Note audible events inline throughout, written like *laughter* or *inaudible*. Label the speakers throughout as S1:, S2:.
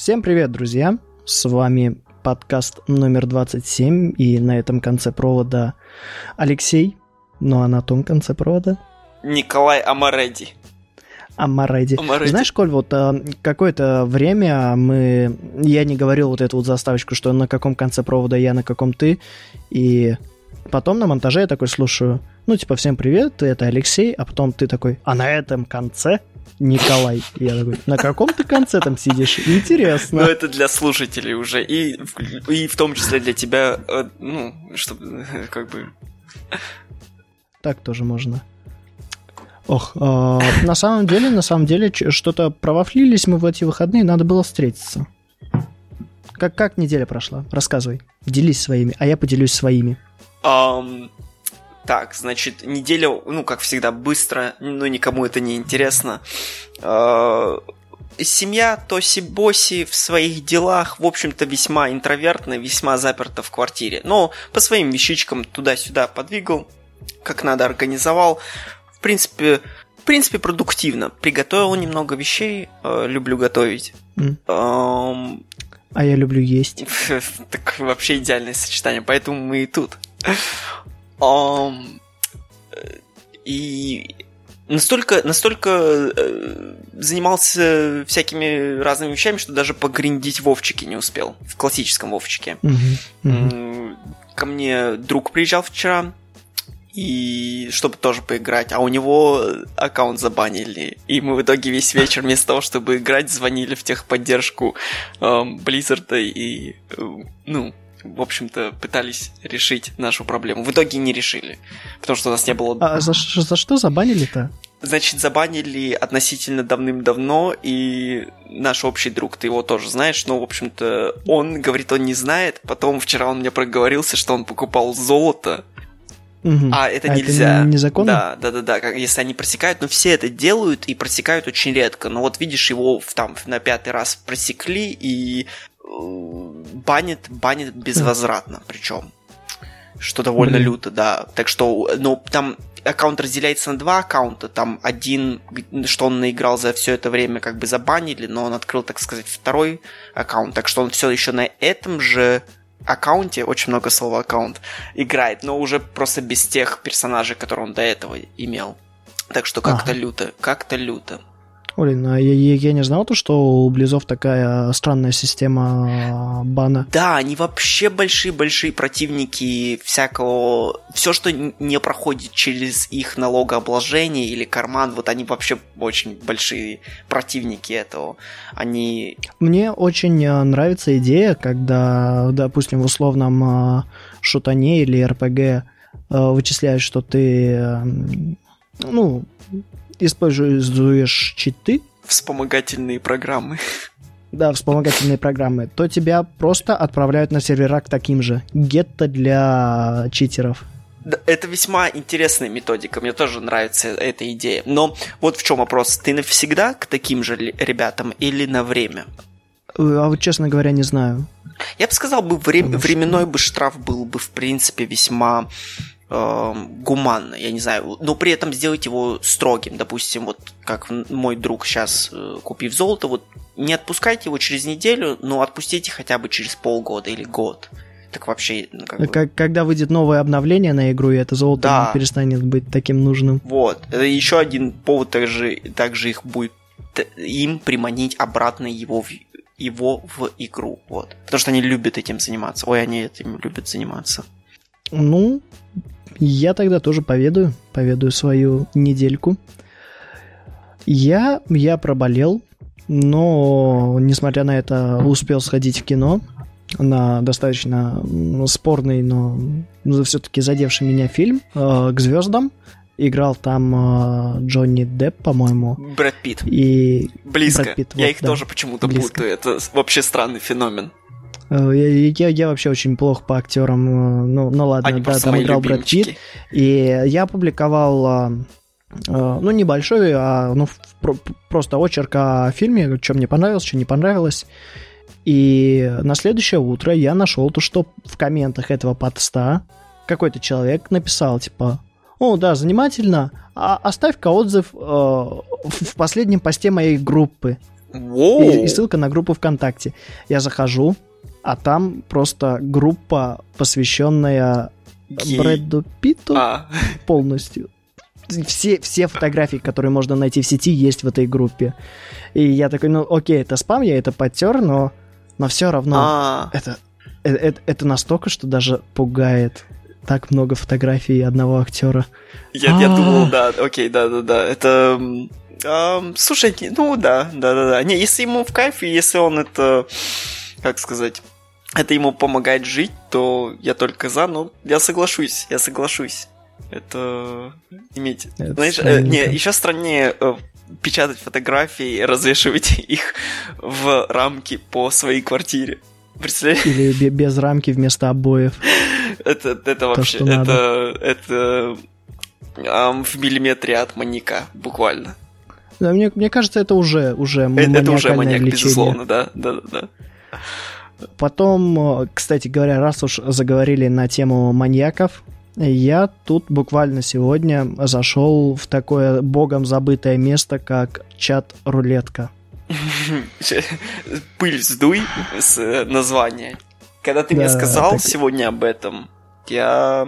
S1: Всем привет, друзья! С вами подкаст номер 27, и на этом конце провода Алексей, ну а на том конце провода
S2: Николай Амареди.
S1: Амареди.
S2: Амареди.
S1: Знаешь, Коль, вот а, какое-то время мы... Я не говорил вот эту вот заставочку, что на каком конце провода я, на каком ты, и потом на монтаже я такой слушаю, ну, типа, всем привет, это Алексей, а потом ты такой, а на этом конце Николай. И я такой, на каком ты конце там сидишь? Интересно.
S2: Ну, это для слушателей уже. И, и в том числе для тебя, э, ну, чтобы, э, как бы...
S1: Так тоже можно. Ох, а, на самом деле, на самом деле, что-то провафлились мы в эти выходные, надо было встретиться. Как, как неделя прошла? Рассказывай. Делись своими, а я поделюсь своими.
S2: Ам, так, значит, неделя, ну, как всегда, быстро, но никому это не интересно. А, Семья Тоси-Боси в своих делах, в общем-то, весьма интровертная, весьма заперта в квартире. Но по своим вещичкам туда-сюда подвигал, как надо организовал. В принципе, в принципе, продуктивно. Приготовил немного вещей, э, люблю готовить.
S1: М.
S2: Ам,
S1: А я люблю есть. *laughs*
S2: так вообще идеальное сочетание, поэтому мы и тут. *laughs* Э, И настолько, настолько э, занимался всякими разными вещами, что даже погриндить Вовчики не успел. В классическом Вовчике. Ко мне друг приезжал вчера, и чтобы тоже поиграть, а у него аккаунт забанили. И мы в итоге весь вечер вместо того, чтобы играть, звонили в техподдержку эм, Blizzard и, э, ну, в общем-то, пытались решить нашу проблему. В итоге не решили, потому что у нас не было...
S1: А за, за что забанили-то?
S2: Значит, забанили относительно давным-давно, и наш общий друг, ты его тоже знаешь, но, в общем-то, он говорит, он не знает. Потом вчера он мне проговорился, что он покупал золото,
S1: Мгм.
S2: а это
S1: А
S2: нельзя.
S1: незаконно?
S2: Да, да, да, да. Как, если они просекают, но все это делают и просекают очень редко. Но вот видишь, его в- там на пятый раз просекли и банят, банят безвозвратно, причем. Что довольно
S1: Блин.
S2: люто, да. Так что, ну, там аккаунт разделяется на два аккаунта. Там один, что он наиграл за все это время, как бы забанили, но он открыл, так сказать, второй аккаунт. Так что он все еще на этом же аккаунте, очень много слова аккаунт, играет, но уже просто без тех персонажей, которые он до этого имел. Так что как-то
S1: Ага.
S2: люто, как-то люто.
S1: Блин, а я, я- я не знал то, что у Близов такая странная система бана.
S2: Да, они вообще большие-большие противники всякого... Все, что не проходит через их налогообложение или карман, вот они вообще очень большие противники этого. Они...
S1: Мне очень э, нравится идея, когда, допустим, в условном э, шутане или РПГ э, вычисляешь, что ты, ну, используешь читы,
S2: Вспомогательные программы.
S1: да, вспомогательные программы, то тебя просто отправляют на сервера к таким же. Гетто для читеров.
S2: Это весьма интересная методика, мне тоже нравится эта идея. Но вот в чем вопрос, ты навсегда к таким же ребятам или на время?
S1: Э, А вот, честно говоря, не знаю.
S2: Я бы сказал, бы вре- временной бы штраф был бы, в принципе, весьма эм, гуманно, я не знаю, но при этом сделать его строгим. Допустим, вот как мой друг сейчас, купив золото, вот не отпускайте его через неделю, но отпустите хотя бы через полгода или год. Так вообще, ну, как бы-
S1: Как- когда выйдет новое обновление на игру, и это золото
S2: Да.
S1: перестанет быть таким нужным.
S2: Вот. Это еще один повод также, также их будет им приманить обратно его в, его в игру. Вот. Потому что они любят этим заниматься. Ой, они этим любят заниматься.
S1: Ну, я тогда тоже поведаю, поведаю свою недельку. Я, я проболел, но, несмотря на это, успел сходить в кино на достаточно спорный, но все-таки задевший меня фильм э, «К звездам». Играл там э, Джонни Депп, по-моему,
S2: Брэд Питт.
S1: и
S2: Близко.
S1: Брэд Питт,
S2: Я
S1: вот,
S2: их
S1: да.
S2: тоже почему-то путаю. Это вообще странный феномен.
S1: Э, я, я- вообще очень плохо по актерам. э, Ну, ну ладно,
S2: Они
S1: да, там играл Брэд Питт. И я опубликовал, а, а, ну, небольшой, а, ну, просто очерк о фильме, что мне понравилось, что не понравилось. И на следующее утро я нашел то, что в комментах этого поста какой-то человек написал, типа, о, да, занимательно, а оставь-ка отзыв э, в в последнем посте моей группы. И, и ссылка на группу ВКонтакте. Я захожу, а там просто группа, посвященная Гей. Брэду Питту а. полностью. Все, все фотографии, которые можно найти в сети, есть в этой группе. И я такой, ну окей, это спам, я это подтер, но, но все равно а. это, это, это, это настолько, что даже пугает так много фотографий одного актера.
S2: Я, я думал, да, окей, да, да, да. Это. Um, слушай, ну да, да, да, да. Не, если ему в кайфе, если он это, как сказать, это ему помогает жить, то я только за, но я соглашусь, я соглашусь. Это иметь. Это Знаешь, э, не, еще страннее э, печатать фотографии и развешивать *laughs* их в рамки по своей квартире.
S1: Представляешь? Или без рамки вместо обоев.
S2: Это, это вообще, То, это, это um, в миллиметре от маньяка, буквально.
S1: Да, мне, мне кажется, это уже, уже
S2: это, это уже маньяк, влечение. безусловно, да, да, да. да.
S1: Потом, кстати говоря, раз уж заговорили на тему маньяков, я тут буквально сегодня зашел в такое богом забытое место, как чат-рулетка. *laughs*
S2: Пыль сдуй с названия. Когда ты да, мне сказал так... сегодня об этом, я...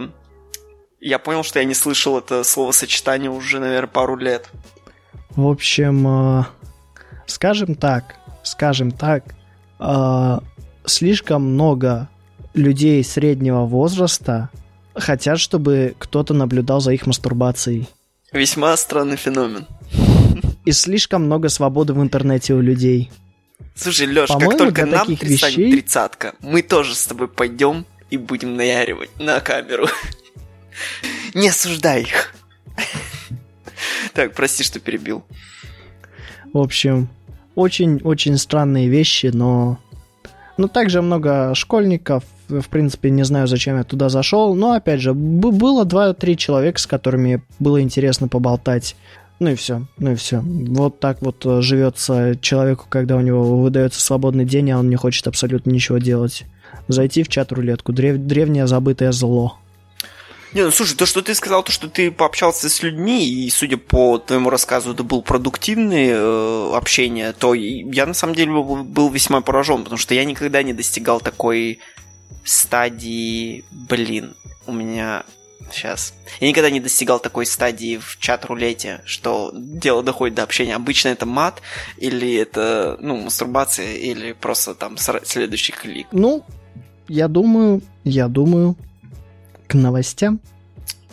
S2: Я понял, что я не слышал это словосочетание уже, наверное, пару лет.
S1: В общем, э, скажем так, скажем так, э, слишком много людей среднего возраста хотят, чтобы кто-то наблюдал за их мастурбацией.
S2: Весьма странный феномен.
S1: И слишком много свободы в интернете у людей.
S2: Слушай, Лёш, как только нам пристанет вещей... тридцатка, мы тоже с тобой пойдем и будем наяривать на камеру. Не осуждай их. Так, прости, что перебил.
S1: В общем, очень-очень странные вещи, но но также много школьников, в принципе, не знаю, зачем я туда зашел, но, опять же, было 2-3 человека, с которыми было интересно поболтать. Ну и все, ну и все. Вот так вот э, живется человеку, когда у него выдается свободный день, а он не хочет абсолютно ничего делать. Зайти в чат-рулетку. Древ... Древнее забытое зло.
S2: Не, ну слушай, то, что ты сказал, то, что ты пообщался с людьми, и, судя по твоему рассказу, это был продуктивное э, общение, то я на самом деле был, был весьма поражен, потому что я никогда не достигал такой стадии, блин, у меня сейчас. Я никогда не достигал такой стадии в чат-рулете, что дело доходит до общения. Обычно это мат, или это, ну, мастурбация, или просто там следующий клик.
S1: Ну, я думаю, я думаю, к новостям.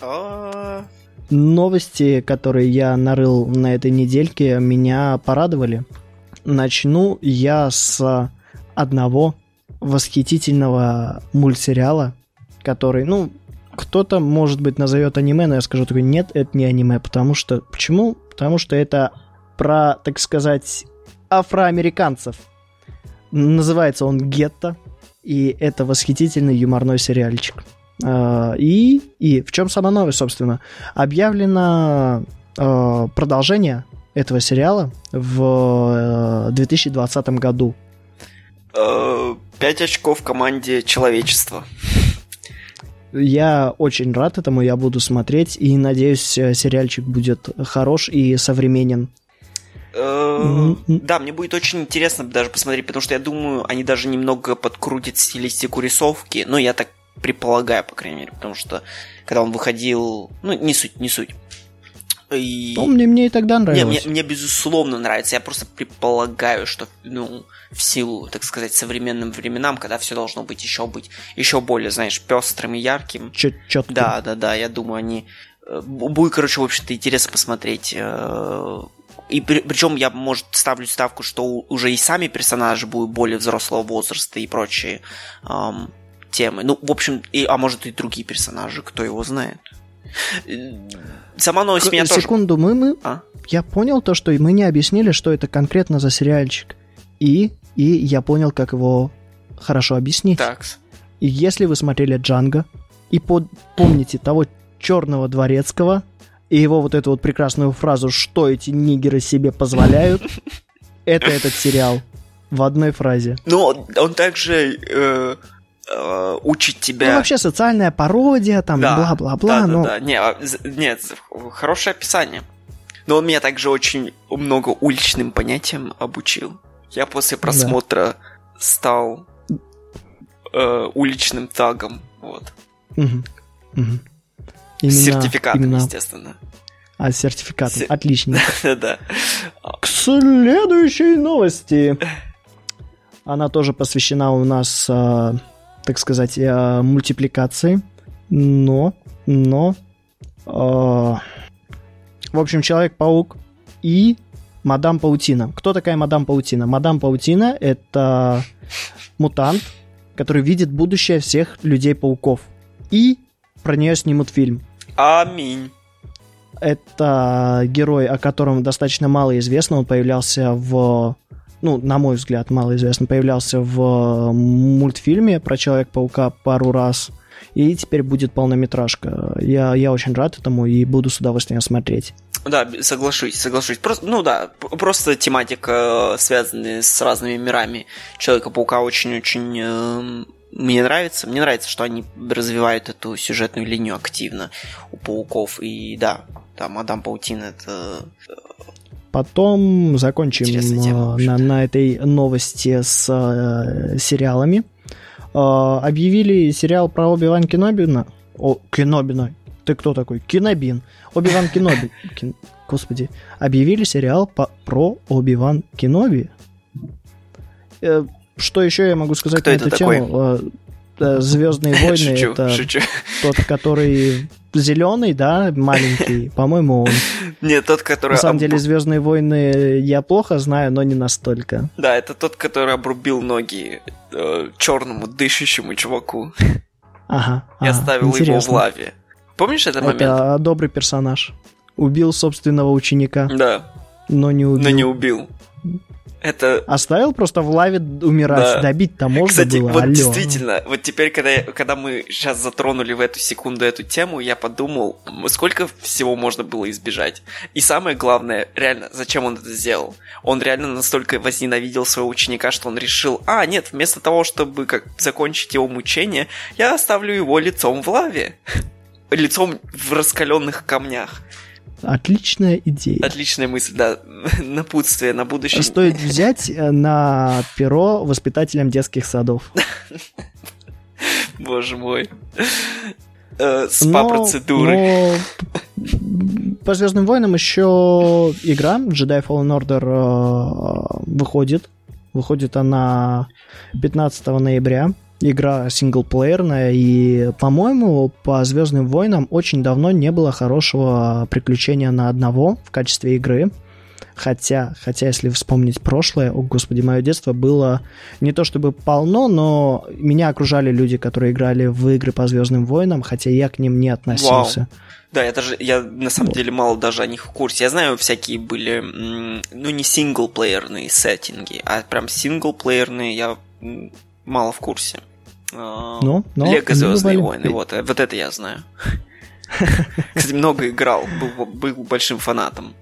S2: А.
S1: Новости, которые я нарыл на этой недельке, меня порадовали. Начну я с одного восхитительного мультсериала, который, ну, кто-то, может быть, назовет аниме, но я скажу такой, нет, это не аниме, потому что... Почему? Потому что это про, так сказать, афроамериканцев. Называется он «Гетто», и это восхитительный юморной сериальчик. А, и, и в чем самая новость, собственно? Объявлено а, продолжение этого сериала в 2020 э, году.
S2: Э, пять очков команде человечества.
S1: Я очень рад этому, я буду смотреть, и надеюсь, э, сериальчик будет хорош и современен.
S2: Да, мне будет очень интересно даже посмотреть, потому что я думаю, они даже немного подкрутят стилистику рисовки. Ну, я так предполагаю, по крайней мере, потому что когда он выходил, ну, не суть, не суть.
S1: И... Ну, мне, мне и тогда нравилось.
S2: Не, мне, мне безусловно нравится. Я просто предполагаю, что, ну, в силу, так сказать, современным временам, когда все должно быть еще быть еще более, знаешь, пестрым и ярким.
S1: Четко.
S2: Да, да, да. Я думаю, они э, будет, короче, в общем-то, интересно посмотреть. Э, и при, причем я, может, ставлю ставку, что уже и сами персонажи будут более взрослого возраста и прочие эм, темы. Ну, в общем, и, а может и другие персонажи, кто его знает. Сама новость К- меня
S1: Секунду,
S2: тоже...
S1: мы, мы... А? Я понял то, что мы не объяснили, что это конкретно за сериальчик. И, и я понял, как его хорошо объяснить.
S2: Так.
S1: И если вы смотрели Джанго и под... помните того черного дворецкого и его вот эту вот прекрасную фразу «Что эти нигеры себе позволяют?» *laughs* Это этот сериал в одной фразе.
S2: Ну, он также э, э, учит тебя...
S1: Ну, вообще социальная пародия, там, бла-бла-бла,
S2: да,
S1: но...
S2: Да, да, нет, нет, хорошее описание. Но он меня также очень много уличным понятиям обучил. Я после просмотра да. стал э, уличным тагом. Вот.
S1: Угу. Угу.
S2: Именно, сертификатом, именно... естественно.
S1: А, с сертификатом. С... Отлично. *laughs*
S2: Да.
S1: К следующей новости. *laughs* Она тоже посвящена у нас, э, так сказать, э, мультипликации. Но, но... Э, в общем, Человек-паук и Мадам Паутина. Кто такая Мадам Паутина? Мадам Паутина — это мутант, который видит будущее всех людей-пауков. И про нее снимут фильм.
S2: Аминь.
S1: Это герой, о котором достаточно мало известно. Он появлялся в... Ну, на мой взгляд, мало известно. Появлялся в мультфильме про Человека-паука пару раз. И теперь будет полнометражка. Я, я очень рад этому и буду с удовольствием смотреть.
S2: Да, соглашусь, соглашусь. Просто, ну да, просто тематика, э, связанная с разными мирами Человека-паука, очень-очень э, мне нравится. Мне нравится, что они развивают эту сюжетную линию активно у пауков. И да, да, Мадам Паутина это э,
S1: Потом закончим тема, на, на этой новости с э, сериалами. Э, объявили сериал про Оби-Ван Кенобина. О, Кенобина. Ты кто такой? Кинобин. Оби-Ван Кеноби. *laughs* Кин... Господи. Объявили сериал по... про Оби-Ван Кеноби. Э, что еще я могу сказать
S2: Кто
S1: на эту
S2: такой?
S1: тему? Э, Звездные *laughs* войны
S2: шучу,
S1: это
S2: шучу.
S1: тот, который зеленый, да, маленький. *laughs* По-моему, он.
S2: Нет, тот, который.
S1: На самом деле, Звездные войны я плохо знаю, но не настолько.
S2: Да, это тот, который обрубил ноги э, черному дышащему чуваку.
S1: Ага.
S2: Я ага, ставил интересно. его в лаве. Помнишь этот момент?
S1: Это добрый персонаж. Убил собственного ученика.
S2: Да.
S1: Но не убил.
S2: Но не убил. Это...
S1: Оставил просто в лаве умирать. Да. Добить-то можно
S2: Кстати,
S1: было.
S2: вот
S1: Алло.
S2: действительно, вот теперь, когда, я, когда мы сейчас затронули в эту секунду эту тему, я подумал, сколько всего можно было избежать. И самое главное, реально, зачем он это сделал? Он реально настолько возненавидел своего ученика, что он решил, а, нет, вместо того, чтобы как закончить его мучение, я оставлю его лицом в лаве. *laughs* Лицом в раскаленных камнях.
S1: Отличная идея.
S2: Отличная мысль, да. *laughs* Напутствие на будущее.
S1: Стоит *laughs* взять э, на перо воспитателям детских садов.
S2: Боже мой. Э, СПА-процедуры.
S1: По Звездным войнам еще игра Jedi Fallen Order выходит. Выходит она 15 ноября игра синглплеерная, и, по-моему, по Звездным войнам очень давно не было хорошего приключения на одного в качестве игры. Хотя, хотя, если вспомнить прошлое, о господи, мое детство было не то чтобы полно, но меня окружали люди, которые играли в игры по Звездным войнам, хотя я к ним не относился. Вау.
S2: Да, я даже, я на самом деле мало даже о них в курсе. Я знаю, всякие были, ну, не синглплеерные сеттинги, а прям синглплеерные я мало в курсе.
S1: А, ну, но
S2: Лего Звездные войны, вот, э, вот это я знаю. *laughs* Кстати, много играл, был, был большим фанатом.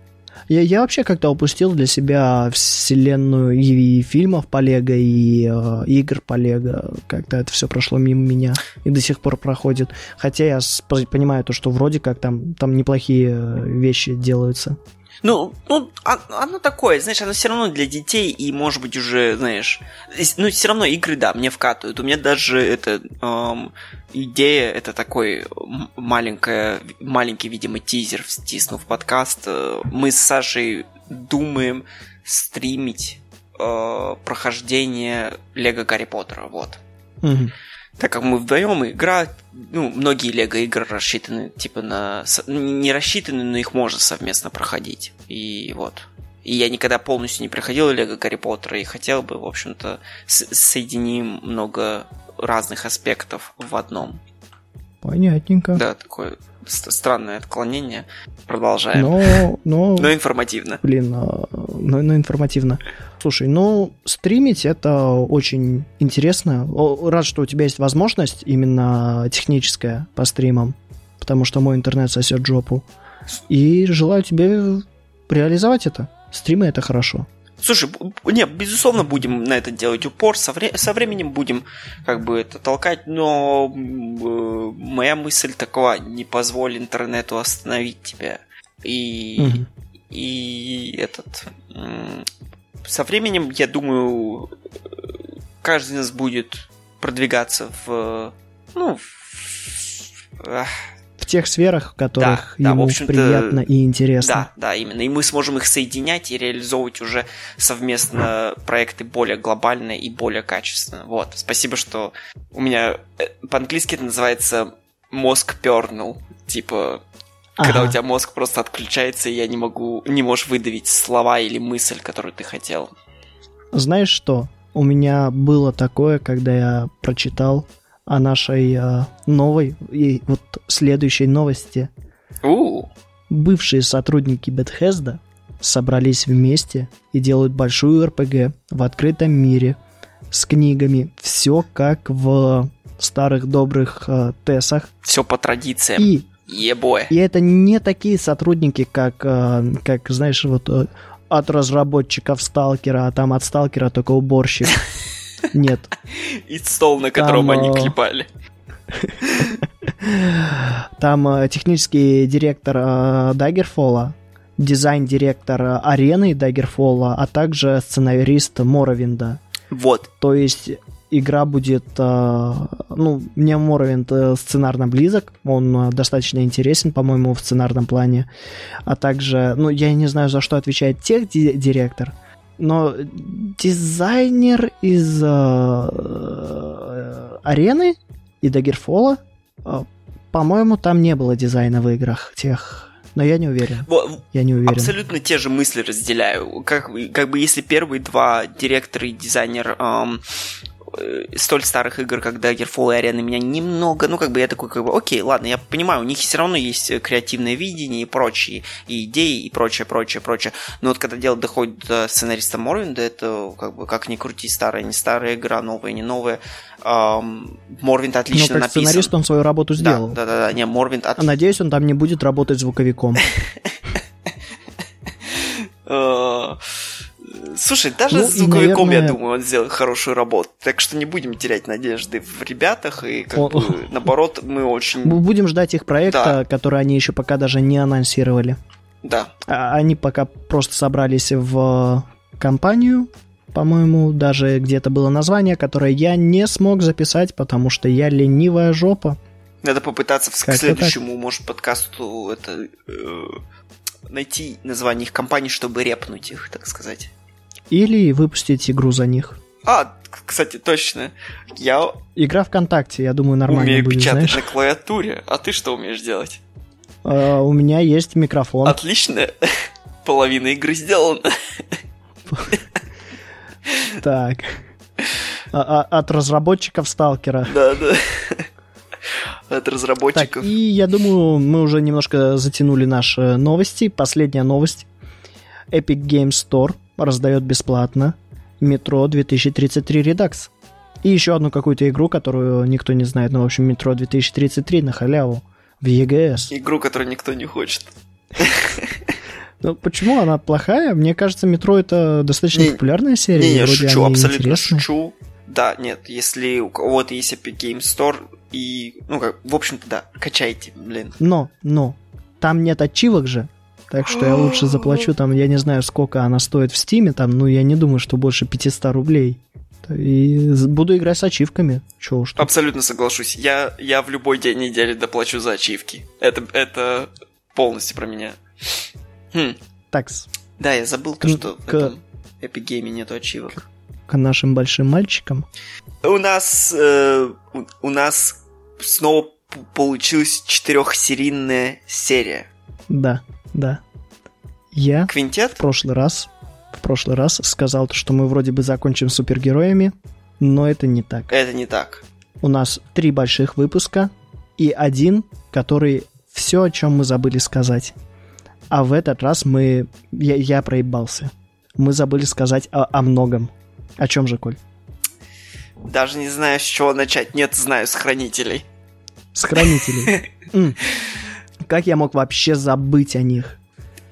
S1: Я, я вообще как-то упустил для себя вселенную и, и фильмов по Лего, и э, игр по Лего. Как-то это все прошло мимо меня и до сих пор проходит. Хотя я понимаю то, что вроде как там, там неплохие э, вещи делаются.
S2: Ну, ну, а, оно такое, знаешь, оно все равно для детей, и, может быть, уже, знаешь, ну, все равно игры, да, мне вкатывают. У меня даже эта эм, идея, это такой маленькая, маленький, видимо, тизер, втиснув подкаст. Э, мы с Сашей думаем стримить э, прохождение Лего Гарри Поттера, вот.
S1: Угу
S2: так как мы вдвоем игра, ну, многие лего игры рассчитаны, типа, на... Не рассчитаны, но их можно совместно проходить. И вот. И я никогда полностью не проходил Лего Гарри Поттера и хотел бы, в общем-то, соединим много разных аспектов в одном.
S1: Понятненько.
S2: Да, такое странное отклонение. Продолжаем.
S1: Но, но...
S2: но информативно.
S1: Блин, а, но, но информативно. Слушай, ну, стримить это очень интересно. Рад, что у тебя есть возможность именно техническая по стримам, потому что мой интернет сосет жопу. И желаю тебе реализовать это. Стримы это хорошо.
S2: Слушай, не, безусловно, будем на это делать упор, со, вре- со временем будем как бы это толкать, но э, моя мысль такова, не позволь интернету остановить тебя. И, угу. И этот... Со временем, я думаю, каждый из нас будет продвигаться в... Ну, в,
S1: в тех сферах, в которых да, ему да, приятно и интересно.
S2: Да, да, именно. И мы сможем их соединять и реализовывать уже совместно проекты более глобальные и более качественные. Вот. Спасибо, что у меня э, по-английски это называется мозг пернул. Типа, ага. когда у тебя мозг просто отключается, и я не могу, не можешь выдавить слова или мысль, которую ты хотел.
S1: Знаешь что? У меня было такое, когда я прочитал о нашей э, новой и вот следующей новости.
S2: У-у-у.
S1: Бывшие сотрудники Bethesda собрались вместе и делают большую РПГ в открытом мире с книгами. Все как в старых добрых э, Тесах.
S2: Все по традициям. И Ебой.
S1: И это не такие сотрудники, как, э, как знаешь, вот э, от разработчиков Сталкера, а там от Сталкера только уборщик. *laughs* Нет.
S2: И стол, на котором Там, они э, клепали. *laughs*
S1: Там технический директор Даггерфола, дизайн-директор арены Даггерфола, а также сценарист Моровинда.
S2: Вот.
S1: То есть игра будет, ну, мне Моровинд сценарно близок, он достаточно интересен, по-моему, в сценарном плане, а также, ну, я не знаю, за что отвечает тех директор, но дизайнер из э, э, арены и Дагерфола, э, по-моему, там не было дизайна в играх тех. Но я не уверен.
S2: Во,
S1: я не уверен.
S2: Абсолютно те же мысли разделяю. Как, как бы если первые два директор и дизайнер эм, Э, столь старых игр, как Daggerfall и Arena меня немного, ну, как бы я такой, как бы, окей, ладно, я понимаю, у них все равно есть э, креативное видение и прочие, и идеи, и прочее, прочее, прочее. Но вот когда дело доходит до сценариста Морвинда, это, как бы, как ни крути, старая, не старая игра, новая, не новая, эм, Морвинд отлично
S1: Но как написан. сценарист он свою работу сделал.
S2: Да, да, да, не, Морвинд отлично.
S1: Надеюсь, он там не будет работать звуковиком. *laughs*
S2: Слушай, даже ну, с звуковиком, наверное... я думаю, он сделает хорошую работу. Так что не будем терять надежды в ребятах. И как О... бы, наоборот, мы очень...
S1: Мы будем ждать их проекта, да. который они еще пока даже не анонсировали.
S2: Да.
S1: А, они пока просто собрались в компанию, по-моему, даже где-то было название, которое я не смог записать, потому что я ленивая жопа.
S2: Надо попытаться к следующему, так? может, подкасту это э, найти название их компании, чтобы репнуть их, так сказать.
S1: Или выпустить игру за них.
S2: А, кстати, точно. Я...
S1: Игра ВКонтакте, я думаю, нормально
S2: Умею
S1: будет,
S2: печатать
S1: знаешь?
S2: на клавиатуре. А ты что умеешь делать?
S1: Uh, у меня есть микрофон.
S2: Отлично. Половина игры сделана.
S1: Так. А, а, от разработчиков Сталкера.
S2: Да, да. От разработчиков.
S1: Так, и я думаю, мы уже немножко затянули наши новости. Последняя новость. Epic Games Store раздает бесплатно Metro 2033 Redux. И еще одну какую-то игру, которую никто не знает, но, в общем, Metro 2033 на халяву в EGS.
S2: Игру, которую никто не хочет.
S1: Ну, почему она плохая? Мне кажется, Метро это достаточно не, популярная серия.
S2: Не, я шучу, абсолютно интересны. шучу. Да, нет, если у кого-то есть Epic Game Store, и, ну, как, в общем-то, да, качайте, блин.
S1: Но, но, там нет ачивок же, так что я лучше заплачу там, я не знаю, сколько она стоит в Стиме, там, ну, я не думаю, что больше 500 рублей. И буду играть с ачивками. Чего уж.
S2: Абсолютно соглашусь. Я, я в любой день недели доплачу за ачивки. Это, это полностью про меня.
S1: Хм. Такс.
S2: Да, я забыл то, что к... в этом Epic Game нету ачивок.
S1: К нашим большим мальчикам.
S2: У нас, э, у, у нас снова получилась четырехсерийная серия.
S1: Да да. Я
S2: Квинтет?
S1: в прошлый раз в прошлый раз сказал, что мы вроде бы закончим супергероями, но это не так.
S2: Это не так.
S1: У нас три больших выпуска и один, который все, о чем мы забыли сказать. А в этот раз мы... Я, я проебался. Мы забыли сказать о, о многом. О чем же, Коль?
S2: Даже не знаю, с чего начать. Нет, знаю, с хранителей.
S1: С хранителей. *laughs* Как я мог вообще забыть о них?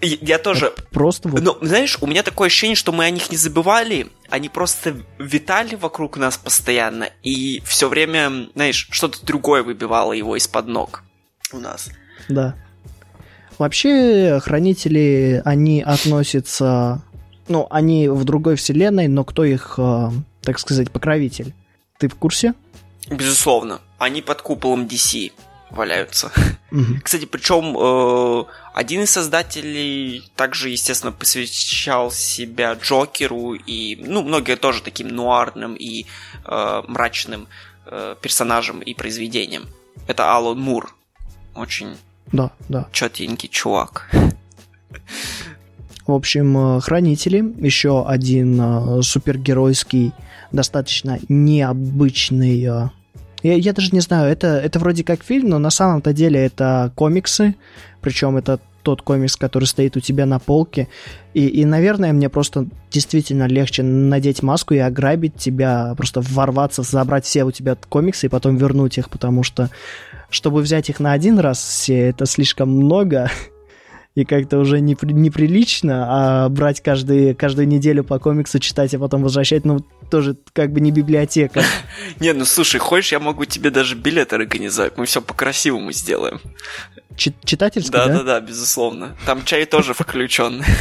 S2: Я тоже.
S1: Это просто вот.
S2: Ну, знаешь, у меня такое ощущение, что мы о них не забывали, они просто витали вокруг нас постоянно, и все время, знаешь, что-то другое выбивало его из-под ног у нас.
S1: Да. вообще хранители, они относятся, ну, они в другой вселенной, но кто их, э, так сказать, покровитель? Ты в курсе?
S2: Безусловно. Они под куполом DC валяются. Угу. Кстати, причем э, один из создателей также, естественно, посвящал себя Джокеру и, ну, многие тоже таким нуарным и э, мрачным э, персонажам и произведениям. Это Алан Мур. Очень
S1: да, да.
S2: четенький чувак.
S1: В общем, э, Хранители, еще один э, супергеройский, достаточно необычный э, я, я даже не знаю, это, это вроде как фильм, но на самом-то деле это комиксы, причем это тот комикс, который стоит у тебя на полке. И, и, наверное, мне просто действительно легче надеть маску и ограбить тебя, просто ворваться, забрать все у тебя комиксы и потом вернуть их, потому что, чтобы взять их на один раз все, это слишком много, *laughs* и как-то уже не, неприлично, а брать каждый, каждую неделю по комиксу читать, а потом возвращать, ну, тоже как бы не библиотека. *laughs*
S2: Не, ну слушай, хочешь, я могу тебе даже билет организовать, мы все по-красивому сделаем.
S1: читательский,
S2: да? Да-да-да, безусловно. Там чай тоже включен. *laughs*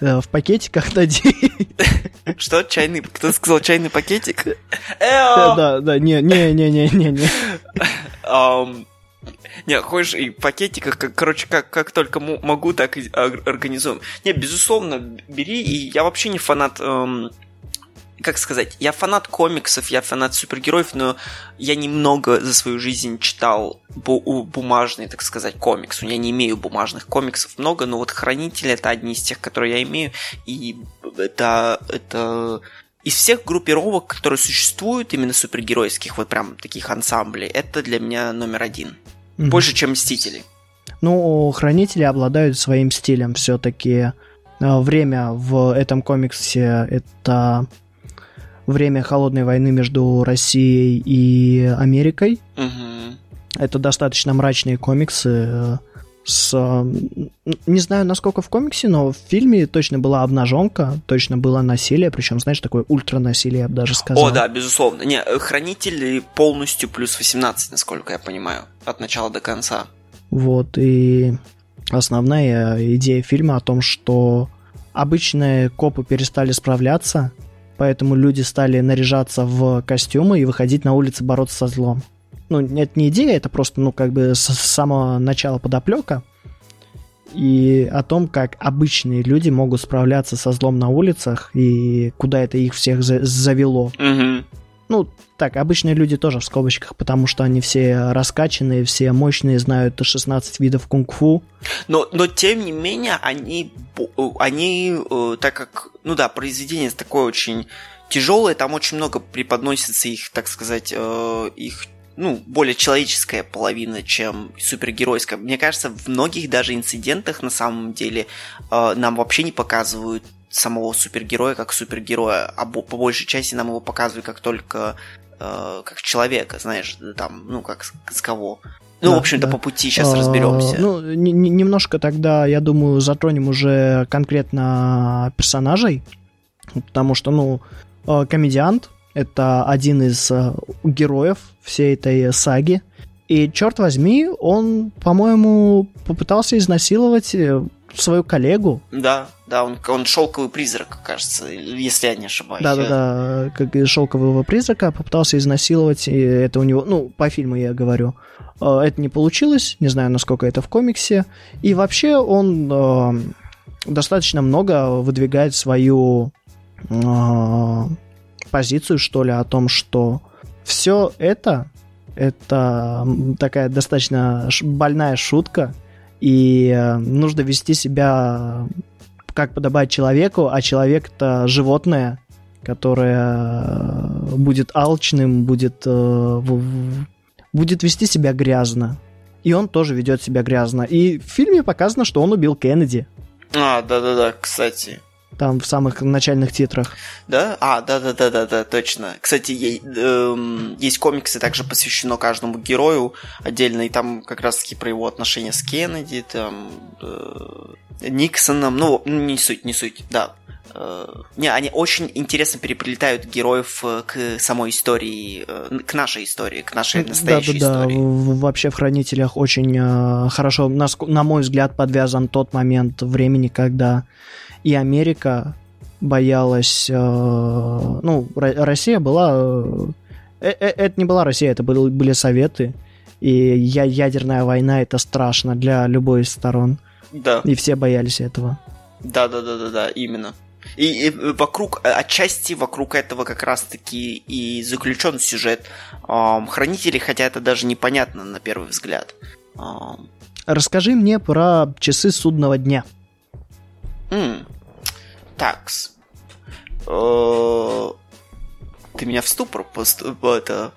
S1: В пакетиках дади. *laughs*
S2: Что? Чайный... Кто сказал чайный пакетик?
S1: Да, да, не,
S2: хочешь и пакетиках, как, короче, как, как только могу, так и организуем. Не, безусловно, бери, и я вообще не фанат... Эм, как сказать, я фанат комиксов, я фанат супергероев, но я немного за свою жизнь читал бу- бумажный, так сказать, комикс. Я не имею бумажных комиксов много, но вот Хранители это одни из тех, которые я имею, и это, это из всех группировок, которые существуют, именно супергеройских, вот прям таких ансамблей, это для меня номер один. Mm-hmm. Больше, чем Мстители.
S1: Ну, Хранители обладают своим стилем все-таки. Э, время в этом комиксе это время холодной войны между Россией и Америкой.
S2: Угу.
S1: Это достаточно мрачные комиксы с... Не знаю, насколько в комиксе, но в фильме точно была обнаженка, точно было насилие, причем, знаешь, такое ультранасилие, я бы даже сказал.
S2: О, да, безусловно. Не, Хранители полностью плюс 18, насколько я понимаю, от начала до конца.
S1: Вот, и основная идея фильма о том, что обычные копы перестали справляться, поэтому люди стали наряжаться в костюмы и выходить на улицы бороться со злом ну, это не идея, это просто, ну, как бы с самого начала подоплека. И о том, как обычные люди могут справляться со злом на улицах и куда это их всех за- завело.
S2: Угу.
S1: Ну, так, обычные люди тоже в скобочках, потому что они все раскачанные, все мощные, знают 16 видов кунг-фу.
S2: Но, но тем не менее, они, они, э, так как, ну да, произведение такое очень тяжелое, там очень много преподносится их, так сказать, э, их ну, более человеческая половина, чем супергеройская. Мне кажется, в многих даже инцидентах на самом деле э, нам вообще не показывают самого супергероя как супергероя, а по большей части нам его показывают как только э, как человека, знаешь, там, ну, как с кого. Ну, да, в общем-то, да. по пути сейчас а, разберемся.
S1: Ну, немножко тогда, я думаю, затронем уже конкретно персонажей, потому что, ну, э, комедиант, это один из э, героев всей этой саги. И, черт возьми, он, по-моему, попытался изнасиловать э, свою коллегу.
S2: Да, да, он, он шелковый призрак, кажется, если я не ошибаюсь.
S1: Да, да, да, как шелкового призрака попытался изнасиловать, и это у него, ну, по фильму я говорю. Э, это не получилось, не знаю, насколько это в комиксе. И вообще он э, достаточно много выдвигает свою э, позицию, что ли, о том, что все это это такая достаточно больная шутка, и э, нужно вести себя как подобает человеку, а человек это животное, которое э, будет алчным, будет, э, будет вести себя грязно. И он тоже ведет себя грязно. И в фильме показано, что он убил Кеннеди.
S2: А, да-да-да, кстати.
S1: Там в самых начальных титрах.
S2: Да? А, да-да-да-да-да, точно. Кстати, е- э, есть комиксы, также посвящено каждому герою отдельно, и там как раз-таки про его отношения с Кеннеди, там, э, Никсоном, ну, не суть, не суть, да. Э, не, они очень интересно переплетают героев э, к самой истории, э, к нашей истории, к нашей настоящей да, да, истории.
S1: Да, вообще в «Хранителях» очень хорошо, на, на мой взгляд, подвязан тот момент времени, когда и Америка боялась... Ну, Россия была... Это не была Россия, это были Советы, и ядерная война это страшно для любой из сторон.
S2: Да.
S1: И все боялись этого.
S2: Да, да, да, да, да, именно. И, и вокруг, э, отчасти вокруг этого как раз-таки и заключен сюжет. Эм, хранители, хотя это даже непонятно на первый взгляд.
S1: Эм... Расскажи мне про часы судного дня.
S2: Mm. Такс. Э, ты меня в ступор это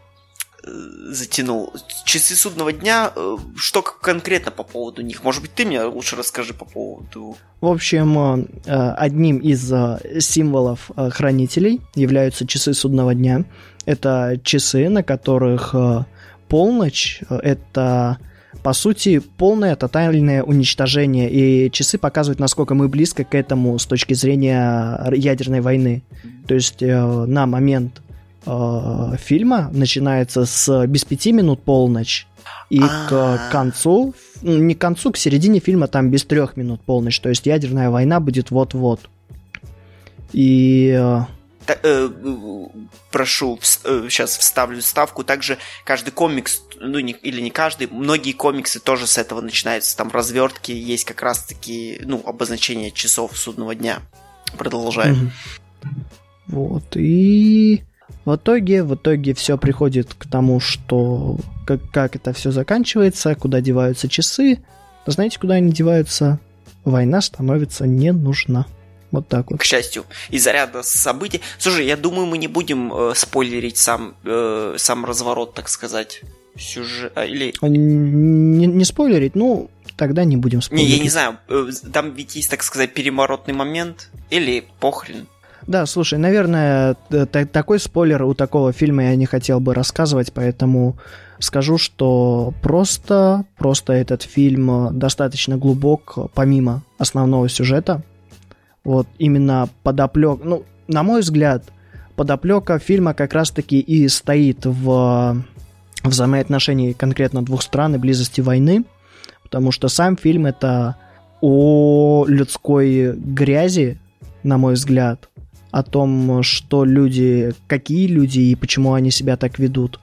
S2: затянул. Часы судного дня, э, что конкретно по поводу них? Может быть, ты мне лучше расскажи по поводу...
S1: В общем, э, одним из э, символов хранителей являются часы судного дня. Это часы, на которых полночь — это по сути, полное тотальное уничтожение, и часы показывают, насколько мы близко к этому с точки зрения ядерной войны. То есть на момент э, фильма начинается с без пяти минут полночь, и А-а-а. к концу, ну, не к концу, к середине фильма там без трех минут полночь. То есть ядерная война будет вот-вот. И...
S2: Так, э, прошу, э, сейчас вставлю ставку. Также каждый комикс, ну не, или не каждый, многие комиксы тоже с этого начинаются. Там развертки есть как раз-таки, ну, обозначение часов судного дня. Продолжаем.
S1: Вот, и... В итоге, в итоге все приходит к тому, что как, как это все заканчивается, куда деваются часы. знаете, куда они деваются? Война становится не нужна. Вот так вот.
S2: К счастью, из-за ряда событий. Слушай, я думаю, мы не будем э, спойлерить сам, э, сам разворот, так сказать. Сюжет. А, или...
S1: Не, не спойлерить, ну, тогда не будем спойлерить.
S2: Не, я не знаю. Э, там ведь есть, так сказать, переворотный момент. Или похрен.
S1: Да, слушай, наверное, такой спойлер у такого фильма я не хотел бы рассказывать, поэтому скажу, что просто, просто этот фильм достаточно глубок, помимо основного сюжета. Вот именно подоплек, ну, на мой взгляд, подоплека фильма как раз-таки и стоит в взаимоотношении конкретно двух стран и близости войны, потому что сам фильм это о людской грязи, на мой взгляд, о том, что люди, какие люди и почему они себя так ведут.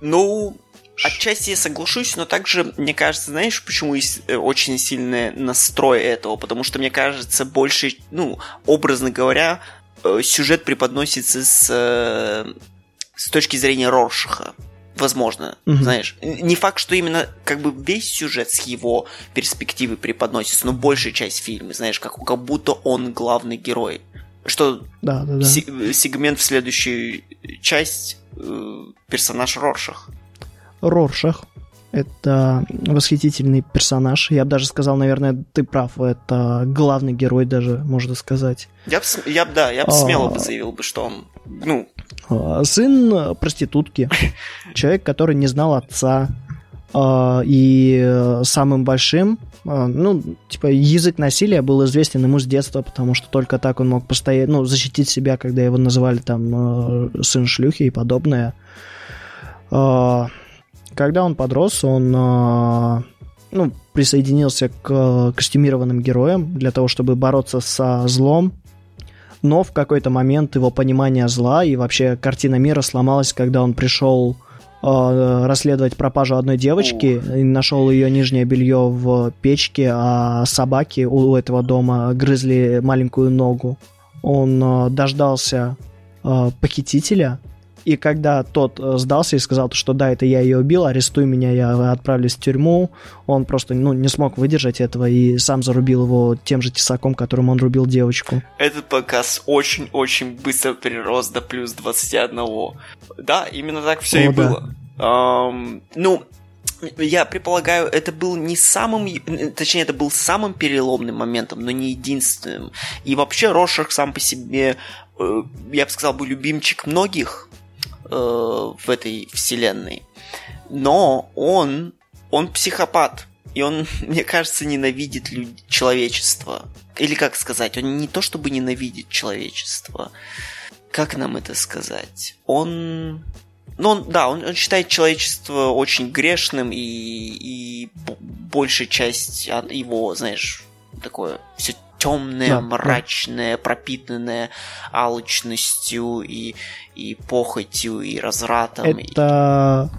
S2: Ну, Отчасти я соглашусь, но также, мне кажется, знаешь, почему есть э, очень сильный настрой этого? Потому что, мне кажется, больше, ну, образно говоря, э, сюжет преподносится с, э, с точки зрения Роршаха. Возможно, mm-hmm. знаешь. Не факт, что именно как бы весь сюжет с его перспективы преподносится, но большая часть фильма, знаешь, как, как будто он главный герой. Что
S1: да, да, да.
S2: сегмент в следующую часть э, персонаж Роршах.
S1: Роршах. Это восхитительный персонаж. Я бы даже сказал, наверное, ты прав, это главный герой даже, можно сказать.
S2: Я бы, я б, да, я бы смело а... бы заявил бы, что он, ну...
S1: А, сын проститутки. *laughs* Человек, который не знал отца. А, и самым большим а, ну, типа, язык насилия был известен ему с детства, потому что только так он мог постоять, ну, защитить себя, когда его называли там э, сын шлюхи и подобное. А, когда он подрос, он а, ну, присоединился к костюмированным героям для того, чтобы бороться со злом, но в какой-то момент его понимание зла и вообще картина мира сломалась, когда он пришел э, расследовать пропажу одной девочки, и нашел ее нижнее белье в печке, а собаки у этого дома грызли маленькую ногу. Он э, дождался э, похитителя, и когда тот э, сдался и сказал, что да, это я ее убил, арестуй меня, я отправлюсь в тюрьму, он просто ну, не смог выдержать этого и сам зарубил его тем же тесаком, которым он рубил девочку.
S2: Этот показ очень-очень быстро перерос до плюс 21. Да, именно так все О, и да. было. Um, ну, я предполагаю, это был не самым, точнее, это был самым переломным моментом, но не единственным. И вообще Рошах сам по себе, э, я бы сказал, бы любимчик многих, э, в этой вселенной. Но он, он психопат. и он, *laughs* мне кажется, ненавидит люд... человечество. Или как сказать, он не то чтобы ненавидит человечество. Как нам это сказать? Он ну, он, да, он, он считает человечество очень грешным, и, и большая часть его, знаешь, такое все темное, да, мрачное, да. пропитанное алчностью и, и похотью, и развратом.
S1: Это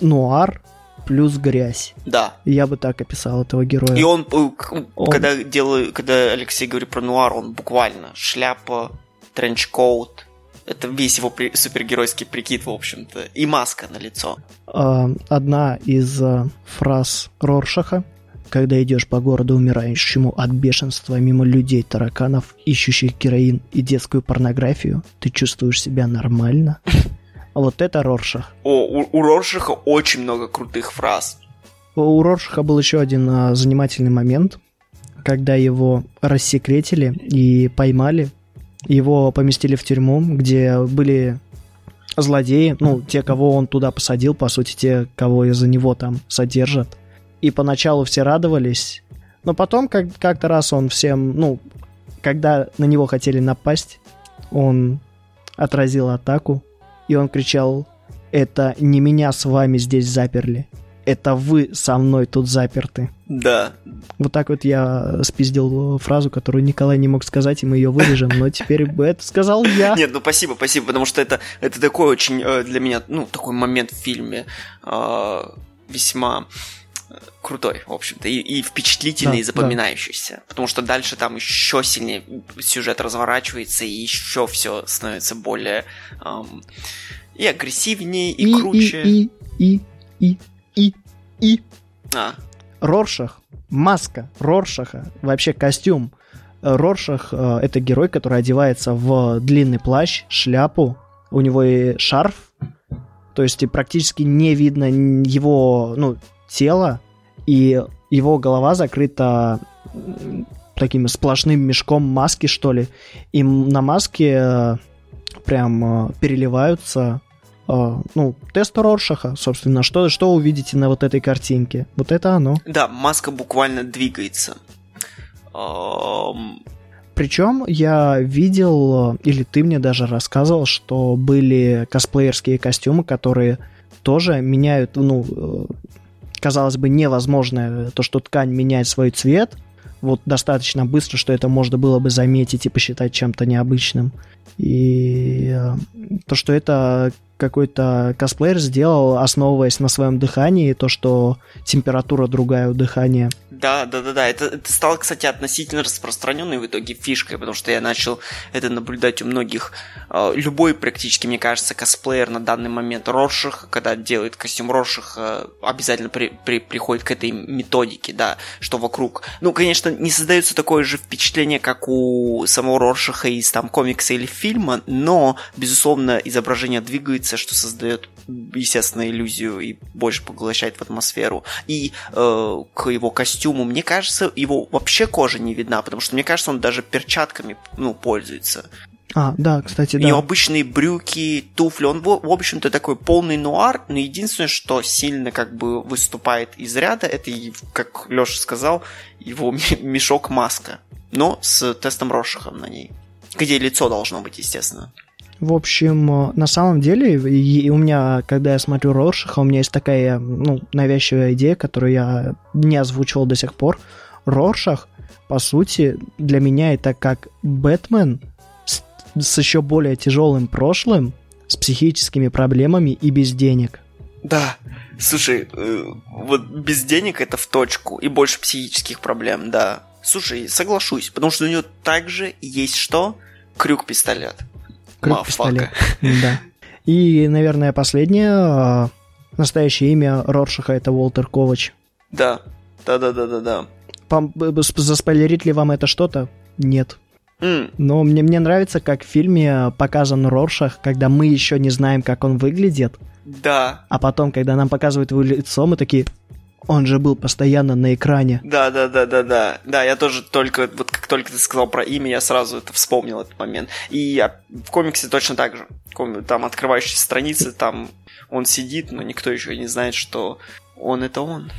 S1: и... нуар плюс грязь.
S2: Да.
S1: Я бы так описал этого героя.
S2: И он, э, он... когда делаю, когда Алексей говорит про нуар, он буквально шляпа, тренчкоут, это весь его при- супергеройский прикид, в общем-то. И маска на лицо.
S1: А, одна из а, фраз Роршаха, когда идешь по городу умирающему от бешенства мимо людей, тараканов, ищущих героин и детскую порнографию, ты чувствуешь себя нормально? Вот это Роршах.
S2: О, у, у Роршаха очень много крутых фраз.
S1: У Роршаха был еще один а, занимательный момент, когда его рассекретили и поймали его поместили в тюрьму, где были злодеи, ну, те, кого он туда посадил, по сути, те, кого из-за него там содержат. И поначалу все радовались, но потом как- как-то раз он всем, ну, когда на него хотели напасть, он отразил атаку, и он кричал, это не меня с вами здесь заперли, это вы со мной тут заперты.
S2: Да.
S1: Вот так вот я спиздил фразу, которую Николай не мог сказать, и мы ее вырежем, но теперь бы это сказал я. *laughs*
S2: Нет, ну спасибо, спасибо, потому что это, это такой очень э, для меня, ну, такой момент в фильме э, весьма крутой, в общем-то, и, и впечатлительный, да, и запоминающийся. Да. Потому что дальше там еще сильнее сюжет разворачивается, и еще все становится более эм, и агрессивнее, и, и круче.
S1: И, и, и, и, и, и.
S2: А.
S1: Роршах, маска Роршаха, вообще костюм. Роршах э, это герой, который одевается в длинный плащ, шляпу, у него и шарф, то есть практически не видно его ну, тело, и его голова закрыта таким сплошным мешком маски, что ли. И на маске э, прям э, переливаются Uh, ну, тест Роршаха, собственно, что, что увидите на вот этой картинке. Вот это оно.
S2: Да, маска буквально двигается.
S1: Причем я видел, или ты мне даже рассказывал, что были косплеерские костюмы, которые тоже меняют, ну, э, казалось бы, невозможно то, что ткань меняет свой цвет, вот достаточно быстро, что это можно было бы заметить и посчитать чем-то необычным. И э, то, что это какой-то косплеер сделал, основываясь на своем дыхании, то, что температура другая у дыхания.
S2: Да, да, да, да. Это, это стало, кстати, относительно распространенной в итоге фишкой, потому что я начал это наблюдать у многих. А, любой практически, мне кажется, косплеер на данный момент Роршах, когда делает костюм Роршах, а, обязательно при, при, приходит к этой методике, да, что вокруг. Ну, конечно, не создается такое же впечатление, как у самого Роршаха из там комикса или фильма, но, безусловно, изображение двигается, что создает, естественно, иллюзию и больше поглощает в атмосферу. И э, к его костюму мне кажется, его вообще кожа не видна, потому что мне кажется, он даже перчатками, ну, пользуется.
S1: А, да, кстати, да.
S2: И обычные брюки, туфли. Он, в общем-то, такой полный нуар, но единственное, что сильно как бы выступает из ряда, это, как Леша сказал, его *laughs* мешок маска. Но с тестом Рошихом на ней. Где лицо должно быть, естественно.
S1: В общем, э, на самом деле, и у меня, когда я смотрю Роршаха, у меня есть такая, ну, навязчивая идея, которую я не озвучивал до сих пор. Роршах, по сути, для меня это как Бэтмен с, с еще более тяжелым прошлым, с психическими проблемами и без денег.
S2: Да, слушай, э, вот без денег это в точку, и больше психических проблем, да. Слушай, соглашусь, потому что у него также есть что? Крюк-пистолет.
S1: Крюк-пистолет. *laughs* Да. И, наверное, последнее. А, настоящее имя Роршаха это Уолтер Ковач.
S2: Да. Да-да-да-да-да.
S1: Заспойлерит ли вам это что-то? Нет.
S2: Mm.
S1: Но мне, мне нравится, как в фильме показан Роршах, когда мы еще не знаем, как он выглядит.
S2: Да.
S1: А потом, когда нам показывают его лицо, мы такие, он же был постоянно на экране.
S2: Да, да, да, да, да. Да, я тоже только, вот как только ты сказал про имя, я сразу это вспомнил этот момент. И я, в комиксе точно так же. Там открывающиеся страницы, там он сидит, но никто еще не знает, что он это он.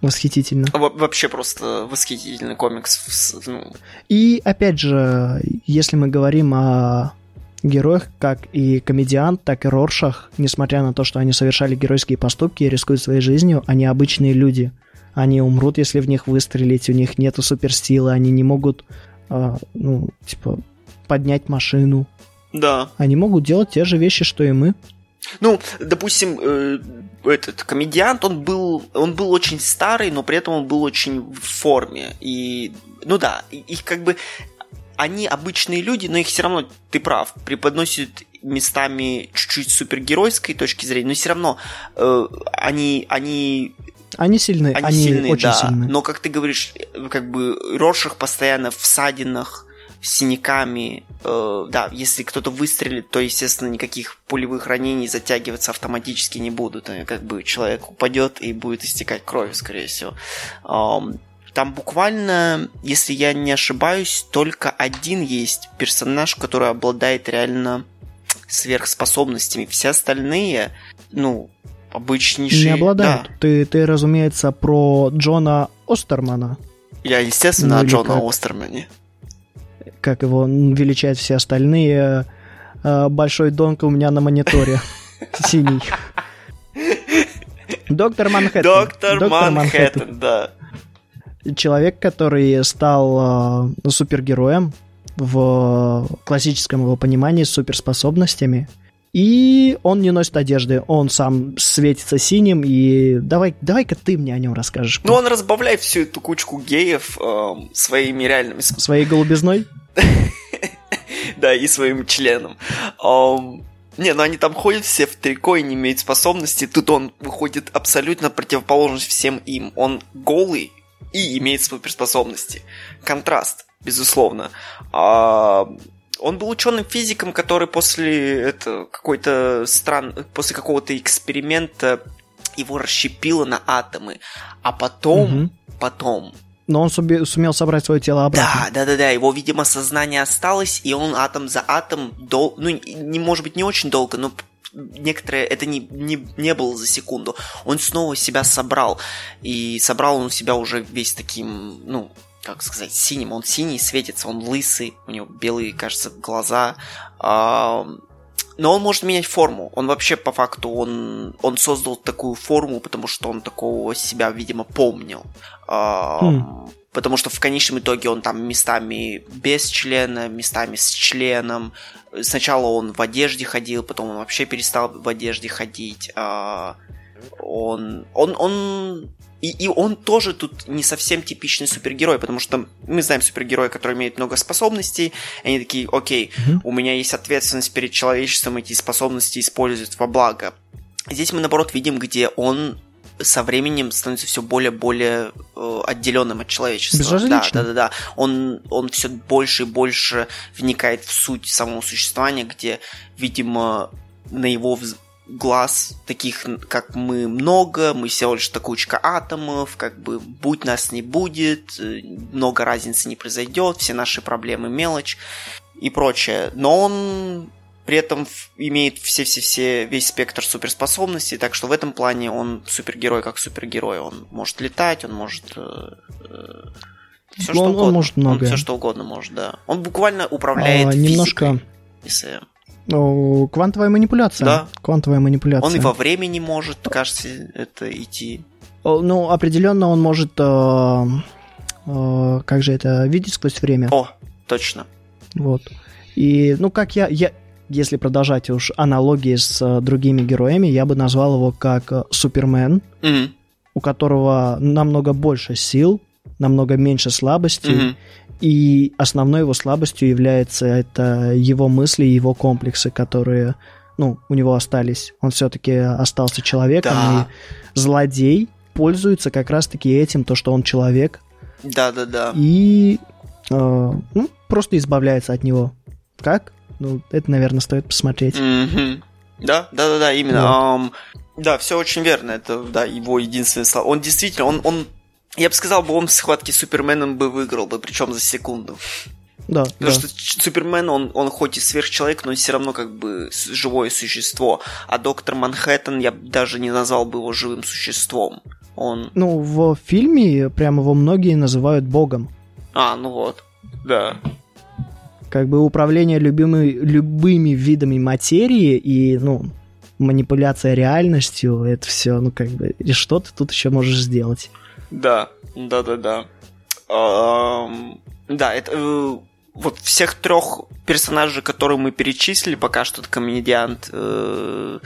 S1: Восхитительно.
S2: Во- вообще просто восхитительный комикс. Ну.
S1: И опять же, если мы говорим о героях, как и комедиант, так и Роршах, несмотря на то, что они совершали геройские поступки и рискуют своей жизнью, они обычные люди. Они умрут, если в них выстрелить, у них нету суперсилы, они не могут, э, ну, типа, поднять машину.
S2: Да.
S1: Они могут делать те же вещи, что и мы.
S2: Ну, допустим, э, этот комедиант, он был, он был очень старый, но при этом он был очень в форме. И, ну да, их как бы они обычные люди, но их все равно, ты прав, преподносят местами чуть-чуть супергеройской точки зрения, но все равно э, они, они
S1: они сильны,
S2: они,
S1: они
S2: сильные,
S1: очень
S2: да.
S1: сильны.
S2: Но, как ты говоришь, как бы Роршах постоянно в садинах, синяками. Э, да, если кто-то выстрелит, то, естественно, никаких пулевых ранений затягиваться автоматически не будут. Э, как бы человек упадет и будет истекать кровью, скорее всего. Эм, там буквально, если я не ошибаюсь, только один есть персонаж, который обладает реально сверхспособностями. Все остальные, ну, обычнейшие...
S1: Не обладают.
S2: Да.
S1: Ты, ты, разумеется, про Джона Остермана.
S2: Я, естественно,
S1: Ну,
S2: о Джона
S1: как?
S2: Остермане.
S1: как его величают все остальные. Э, Большой донка у меня на мониторе. *laughs* Синий. Доктор Манхэттен.
S2: Доктор, Манхэттен, да.
S1: Человек, который стал э, супергероем в классическом его понимании с суперспособностями. И он не носит одежды, он сам светится синим, и давай, давай-ка ты мне о нем расскажешь.
S2: Ну, он разбавляет всю эту кучку геев эм, своими реальными
S1: Своей голубизной? *laughs*
S2: да, и своим членом. Не, ну они там ходят все в трико и не имеют способности. Тут он выходит абсолютно противоположность всем им. Он голый и имеет суперспособности. Контраст, безусловно. А, он был ученым физиком, который после это какой-то стран, после какого-то эксперимента его расщепило на атомы, а потом,
S1: Мгм.
S2: потом
S1: Но он сумел собрать свое тело обратно.
S2: да, да, да, да. Его, видимо, сознание осталось, и он атом за атом дол... ну, не может быть не очень долго, но некоторые это не, не, не было за секунду. Он снова себя собрал. И собрал он себя уже весь таким, ну, как сказать, синим. Он синий, светится, он лысый, у него белые, кажется, глаза. А, Но он может менять форму. Он вообще, по факту, он, он создал такую форму, потому что он такого себя, видимо, помнил. А,
S1: Хм.
S2: Потому что в конечном итоге он там местами без члена, местами с членом. Сначала он в одежде ходил, потом он вообще перестал в одежде ходить. А, Он, он, он и, и он тоже тут не совсем типичный супергерой, потому что мы знаем супергероя, который имеет много способностей, они такие, окей,
S1: Мгм.
S2: у меня есть ответственность перед человечеством эти способности использовать во благо. Здесь мы, наоборот, видим, где он со временем становится все более-более э, отделенным от человечества.
S1: Безразличным.
S2: Да, да, да, да. Он, он все больше и больше вникает в суть самого существования, где, видимо, на его глаз таких, как мы, много, мы всего лишь кучка атомов, как бы будь нас не будет, э, много разницы не произойдет, все наши проблемы мелочь и прочее. Но он при этом имеет все-все-все весь спектр суперспособностей, так что в этом плане он супергерой как супергерой. Он может летать, он может все
S1: Ну,
S2: что
S1: он- он
S2: угодно.
S1: может многое.
S2: все что угодно может, да. Он буквально управляет
S1: А,
S2: физикой,
S1: немножко
S2: если-
S1: о, квантовая манипуляция.
S2: Да.
S1: Квантовая манипуляция.
S2: Он и во времени может, кажется, это идти.
S1: Ну, определенно он может, э, э, как же это, видеть сквозь время.
S2: О, точно.
S1: Вот. И, ну, как я, я, если продолжать уж аналогии с э, другими героями, я бы назвал его как э, Супермен,
S2: Мгм,
S1: у которого намного больше сил, намного меньше слабостей,
S2: мгм.
S1: и основной его слабостью является это его мысли и его комплексы, которые, ну, у него остались. Он все-таки остался человеком,
S2: Да.
S1: и злодей пользуется как раз-таки этим, то, что он человек,
S2: Да-да-да.
S1: и э, ну, просто избавляется от него. Как? Ну, это, наверное, стоит посмотреть.
S2: Мгм. Да, да, да, да, именно. Ам, да, все очень верно. Это да, его единственное слово. Он действительно, он, он, я бы сказал, бы он в схватке с Суперменом бы выиграл бы, причем за секунду.
S1: Да,
S2: Потому
S1: да.
S2: что Супермен, он, он хоть и сверхчеловек, но все равно как бы живое существо. А доктор Манхэттен, я даже не назвал бы его живым существом. Он...
S1: Ну, в фильме прямо его многие называют богом.
S2: А, ну вот, да.
S1: Как бы управление любимый, любыми видами материи и, ну, манипуляция реальностью, это все, ну, как бы, и что ты тут еще можешь сделать?
S2: Да, да-да-да. Да, это... Э, вот всех трех персонажей, которые мы перечислили, пока что комедиант э,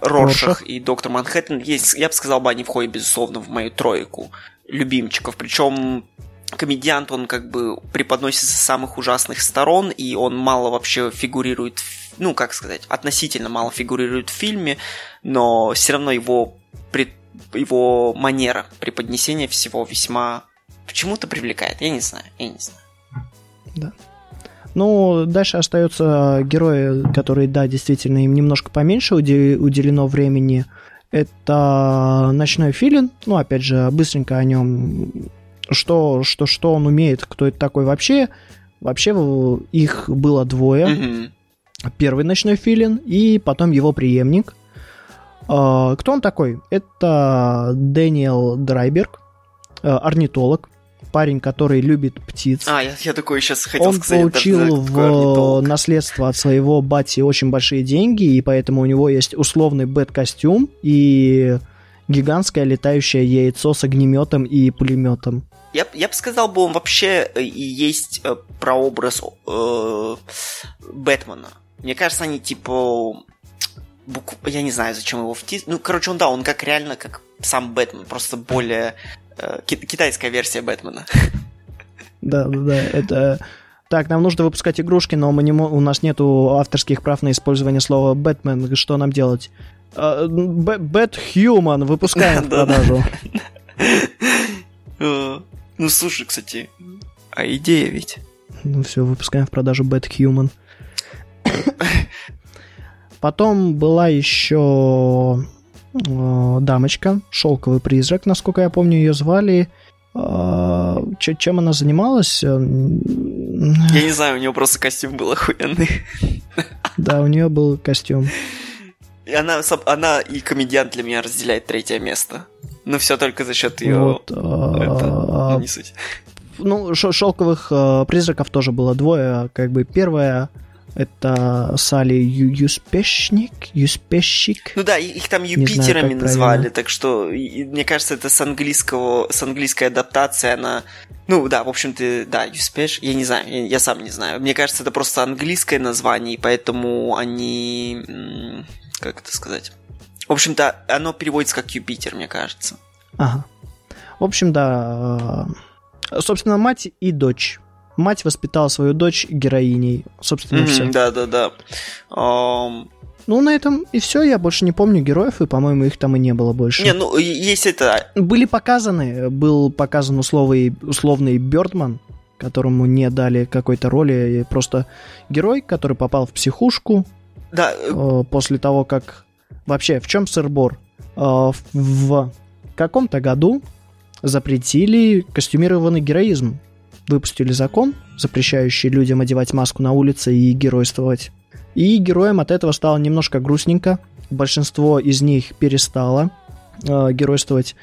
S2: Роршах и Доктор Манхэттен, есть, я бы сказал бы, они входят, безусловно, в мою тройку любимчиков. Причем комедиант, он как бы преподносится с самых ужасных сторон, и он мало вообще фигурирует, ну, как сказать, относительно мало фигурирует в фильме, но все равно его, его манера преподнесения всего весьма почему-то привлекает. Я не знаю, я не знаю.
S1: Да. Ну, дальше остаются герои, которые, да, действительно, им немножко поменьше уделено времени. Это Ночной Филин. Ну, опять же, быстренько о нем. Что, что, что он умеет, кто это такой вообще. Вообще их было двое. Mm-hmm. Первый Ночной Филин и потом его преемник. А, кто он такой? Это Дэниел Драйберг, э, орнитолог парень, который любит птиц.
S2: А, я, я такой сейчас хотел
S1: он
S2: сказать.
S1: Он получил в наследство от своего бати очень большие деньги, и поэтому у него есть условный бэт-костюм и гигантское летающее яйцо с огнеметом и пулеметом.
S2: Я, я бы сказал, бы он вообще э, и есть э, прообраз э, Бэтмена. Мне кажется, они типа букв... я не знаю, зачем его втис... Ну, короче, он да, он как реально как сам Бэтмен, просто более Э, китайская версия Бэтмена.
S1: Да, да, да, это... Так, нам нужно выпускать игрушки, но мы не, у нас нету авторских прав на использование слова Бэтмен. Что нам делать? Бэтхьюман выпускаем *laughs* в продажу. *laughs*
S2: Ну, слушай, кстати, а идея ведь?
S1: Ну все, выпускаем в продажу Бэтхьюман. Потом была еще Э, дамочка, шелковый призрак, насколько я помню, ее звали. Э, чем она занималась? Э,
S2: я не знаю, у нее просто костюм был охуенный.
S1: Да, у нее был костюм.
S2: Она, она и комедиант для меня разделяет третье место. Но все только за счет ее.
S1: Вот, это, не суть. Ну, шелковых призраков тоже было двое. Как бы первая это Сали Ю Юспешник, Юспешик.
S2: Ну да, их там Юпитерами знаю, назвали, правильно. так что и, мне кажется, это с английского, с английской адаптацией она... Ну да, в общем-то, да, Юспеш, я не знаю, я, я сам не знаю. Мне кажется, это просто английское название, и поэтому они... Как это сказать? В общем-то, оно переводится как Юпитер, мне кажется.
S1: Ага. В общем, да, э, собственно, мать и дочь мать воспитала свою дочь героиней. Собственно, mm-hmm, все.
S2: Да, да, да. Um...
S1: Ну, на этом и все. Я больше не помню героев, и, по-моему, их там и не было больше.
S2: Не, ну, есть это...
S1: Были показаны, был показан условный, условный Бёрдман, которому не дали какой-то роли, просто герой, который попал в психушку.
S2: Да.
S1: Э, после того, как... Вообще, в чем сырбор? Э, в каком-то году запретили костюмированный героизм выпустили закон, запрещающий людям одевать маску на улице и геройствовать. И героям от этого стало немножко грустненько. Большинство из них перестало э, геройствовать.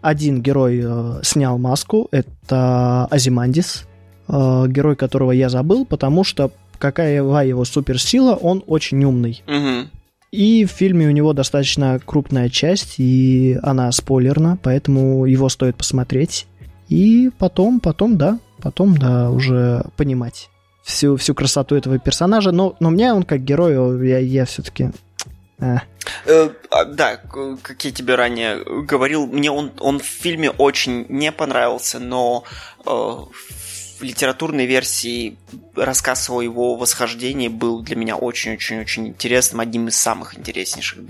S1: Один герой э, снял маску, это Азимандис, э, герой которого я забыл, потому что какая его суперсила, он очень умный.
S2: Угу.
S1: И в фильме у него достаточно крупная часть, и она спойлерна, поэтому его стоит посмотреть. И потом, потом, да, потом, да, уже понимать всю, всю красоту этого персонажа. Но, но мне он как герой, я, я все-таки...
S2: Э. Э, а, да, как я тебе ранее говорил, мне он, он в фильме очень не понравился, но э, литературной версии рассказ о его восхождении был для меня очень-очень-очень интересным, одним из самых интереснейших.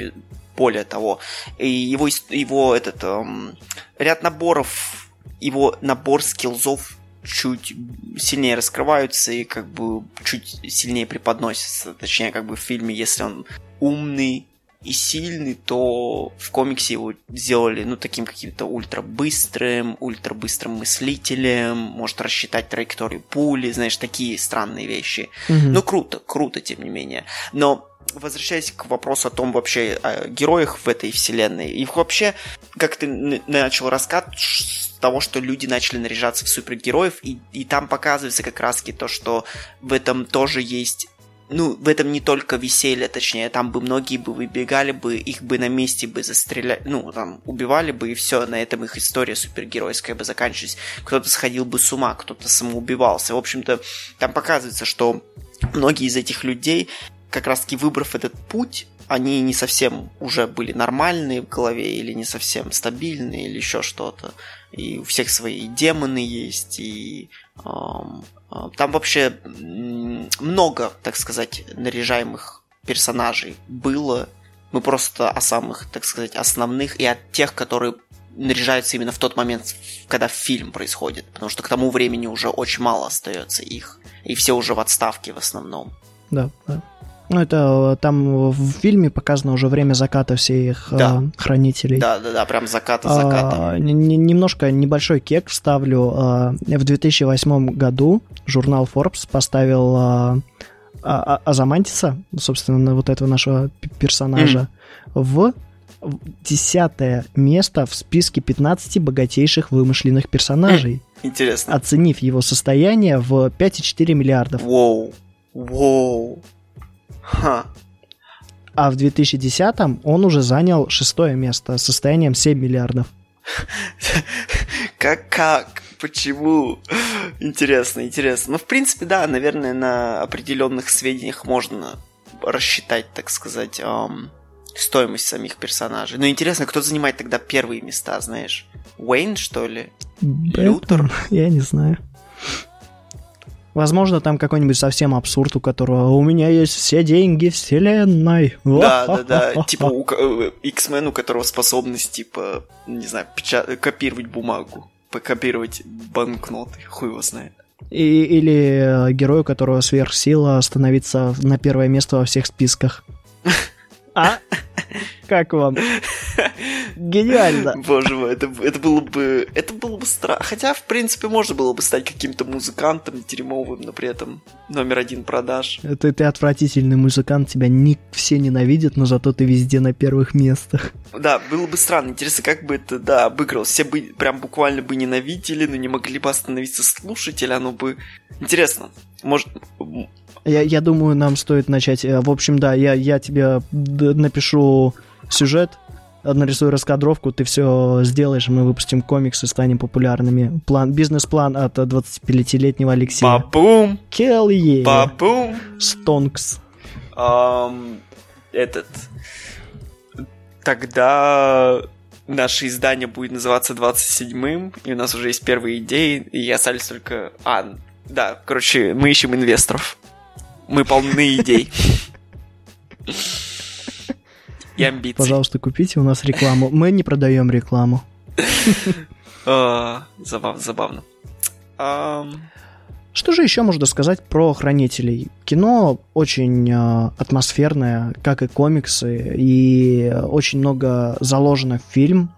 S2: Более того, и его, его этот эм, ряд наборов, его набор скиллзов чуть сильнее раскрываются и как бы чуть сильнее преподносятся. Точнее, как бы в фильме, если он умный и сильный, то в комиксе его сделали, ну, таким каким-то ультрабыстрым, ультрабыстрым мыслителем, может рассчитать траекторию пули, знаешь, такие странные вещи. Mm-hmm. Ну, круто, круто, тем не менее. Но возвращаясь к вопросу о том вообще о героях в этой вселенной, и вообще, как ты начал рассказ с того, что люди начали наряжаться в супергероев, и, и там показывается как раз то, что в этом тоже есть ну, в этом не только веселье, точнее, там бы многие бы выбегали бы, их бы на месте бы застреляли, ну, там, убивали бы, и все, на этом их история супергеройская бы заканчивалась. Кто-то сходил бы с ума, кто-то самоубивался. В общем-то, там показывается, что многие из этих людей, как раз-таки выбрав этот путь, они не совсем уже были нормальные в голове, или не совсем стабильные, или еще что-то. И у всех свои демоны есть, и там вообще много, так сказать, наряжаемых персонажей было. Мы просто о самых, так сказать, основных и от тех, которые наряжаются именно в тот момент, когда фильм происходит. Потому что к тому времени уже очень мало остается их. И все уже в отставке в основном.
S1: Да, да. Ну, это э, там в фильме показано уже время заката всех э, да. э, хранителей.
S2: Да, да, да, прям заката заката.
S1: А, немножко небольшой кек вставлю. А, в 2008 году журнал Forbes поставил а, а, Азамантиса, собственно, вот этого нашего персонажа, mm. в десятое место в списке 15 богатейших вымышленных персонажей.
S2: Интересно.
S1: Оценив его состояние в 5,4 миллиардов.
S2: Воу. Воу. Ха.
S1: А в 2010-м он уже занял шестое место с состоянием 7 миллиардов. *laughs*
S2: Как, как? Почему? Интересно, интересно. Ну, в принципе, да, наверное, на определенных сведениях можно рассчитать, так сказать, эм, стоимость самих персонажей. Но интересно, кто занимает тогда первые места, знаешь? Уэйн, что ли?
S1: Бэтмен? Лютер? *laughs* Я не знаю. Возможно, там какой-нибудь совсем абсурд, у которого у меня есть все деньги вселенной.
S2: Да, да, да. Типа у э, X-Men, у которого способность, типа, не знаю, печат... копировать бумагу, покопировать банкноты, хуй его знает.
S1: И, или э, герой, у которого сверхсила становиться на первое место во всех списках. *laughs* А? Как вам? Гениально.
S2: Боже мой, это, это было бы... Это было бы страшно. Хотя, в принципе, можно было бы стать каким-то музыкантом дерьмовым, но при этом номер один продаж.
S1: Это ты отвратительный музыкант, тебя не все ненавидят, но зато ты везде на первых местах.
S2: Да, было бы странно. Интересно, как бы это, да, обыгралось. Все бы прям буквально бы ненавидели, но не могли бы остановиться слушатели, оно бы... Интересно. Может,
S1: я, я думаю, нам стоит начать. Э, в общем, да, я, я тебе напишу сюжет, нарисую раскадровку, ты все сделаешь, мы выпустим комиксы, станем популярными. План, бизнес-план от 25-летнего Алексея.
S2: Бабум!
S1: Келли!
S2: Бабум!
S1: Стонкс.
S2: Um, этот... Тогда наше издание будет называться 27-м, и у нас уже есть первые идеи, и остались только... А, да, короче, мы ищем инвесторов. Мы полны идей. *laughs* И амбиций.
S1: Пожалуйста, купите у нас рекламу. Мы не продаем рекламу. *laughs*
S2: А, забавно.
S1: Что же еще можно сказать про хранителей? Кино очень э, атмосферное, как и комиксы, и очень много заложено в фильм.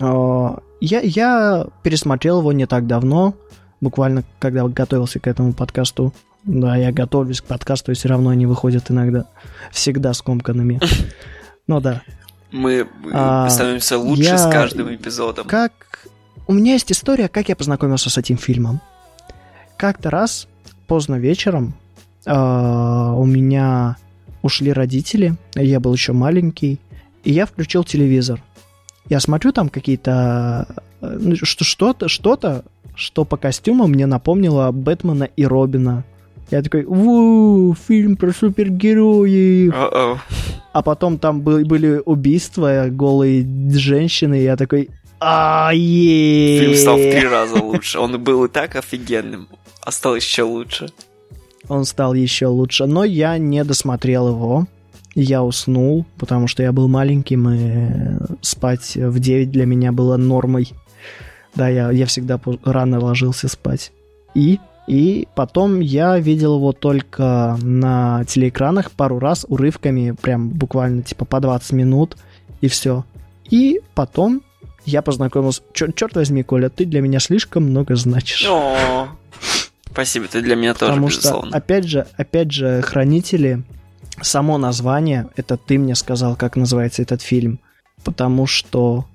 S1: Э, я, я пересмотрел его не так давно, буквально когда готовился к этому подкасту. Да, я готовлюсь к подкасту, и все равно они выходят иногда. Всегда скомканными. *laughs* Ну да.
S2: Мы а, становимся лучше я... с каждым эпизодом.
S1: Как... У меня есть история, как я познакомился с этим фильмом. Как-то раз, поздно вечером, э, у меня ушли родители, я был еще маленький, и я включил телевизор. Я смотрю там какие-то... Э, ну, что-то, что-то, что по костюму мне напомнило Бэтмена и Робина. Я такой, ву, фильм про супергероев.
S2: Uh-oh.
S1: А потом там был, были убийства, голые женщины, и я такой, а
S2: Фильм стал в три раза лучше. Он был и так офигенным, а стал еще лучше.
S1: Он стал еще лучше, но я не досмотрел его. Я уснул, потому что я был маленьким, и спать в 9 для меня было нормой. Да, я, я всегда рано ложился спать. И и потом я видел его только на телеэкранах пару раз урывками, прям буквально типа по 20 минут, и все. И потом я познакомился... Черт, черт возьми, Коля, ты для меня слишком много значишь.
S2: О, спасибо, ты для меня тоже,
S1: Потому
S2: безусловно.
S1: что, опять же, опять же, хранители само название, это ты мне сказал, как называется этот фильм, потому что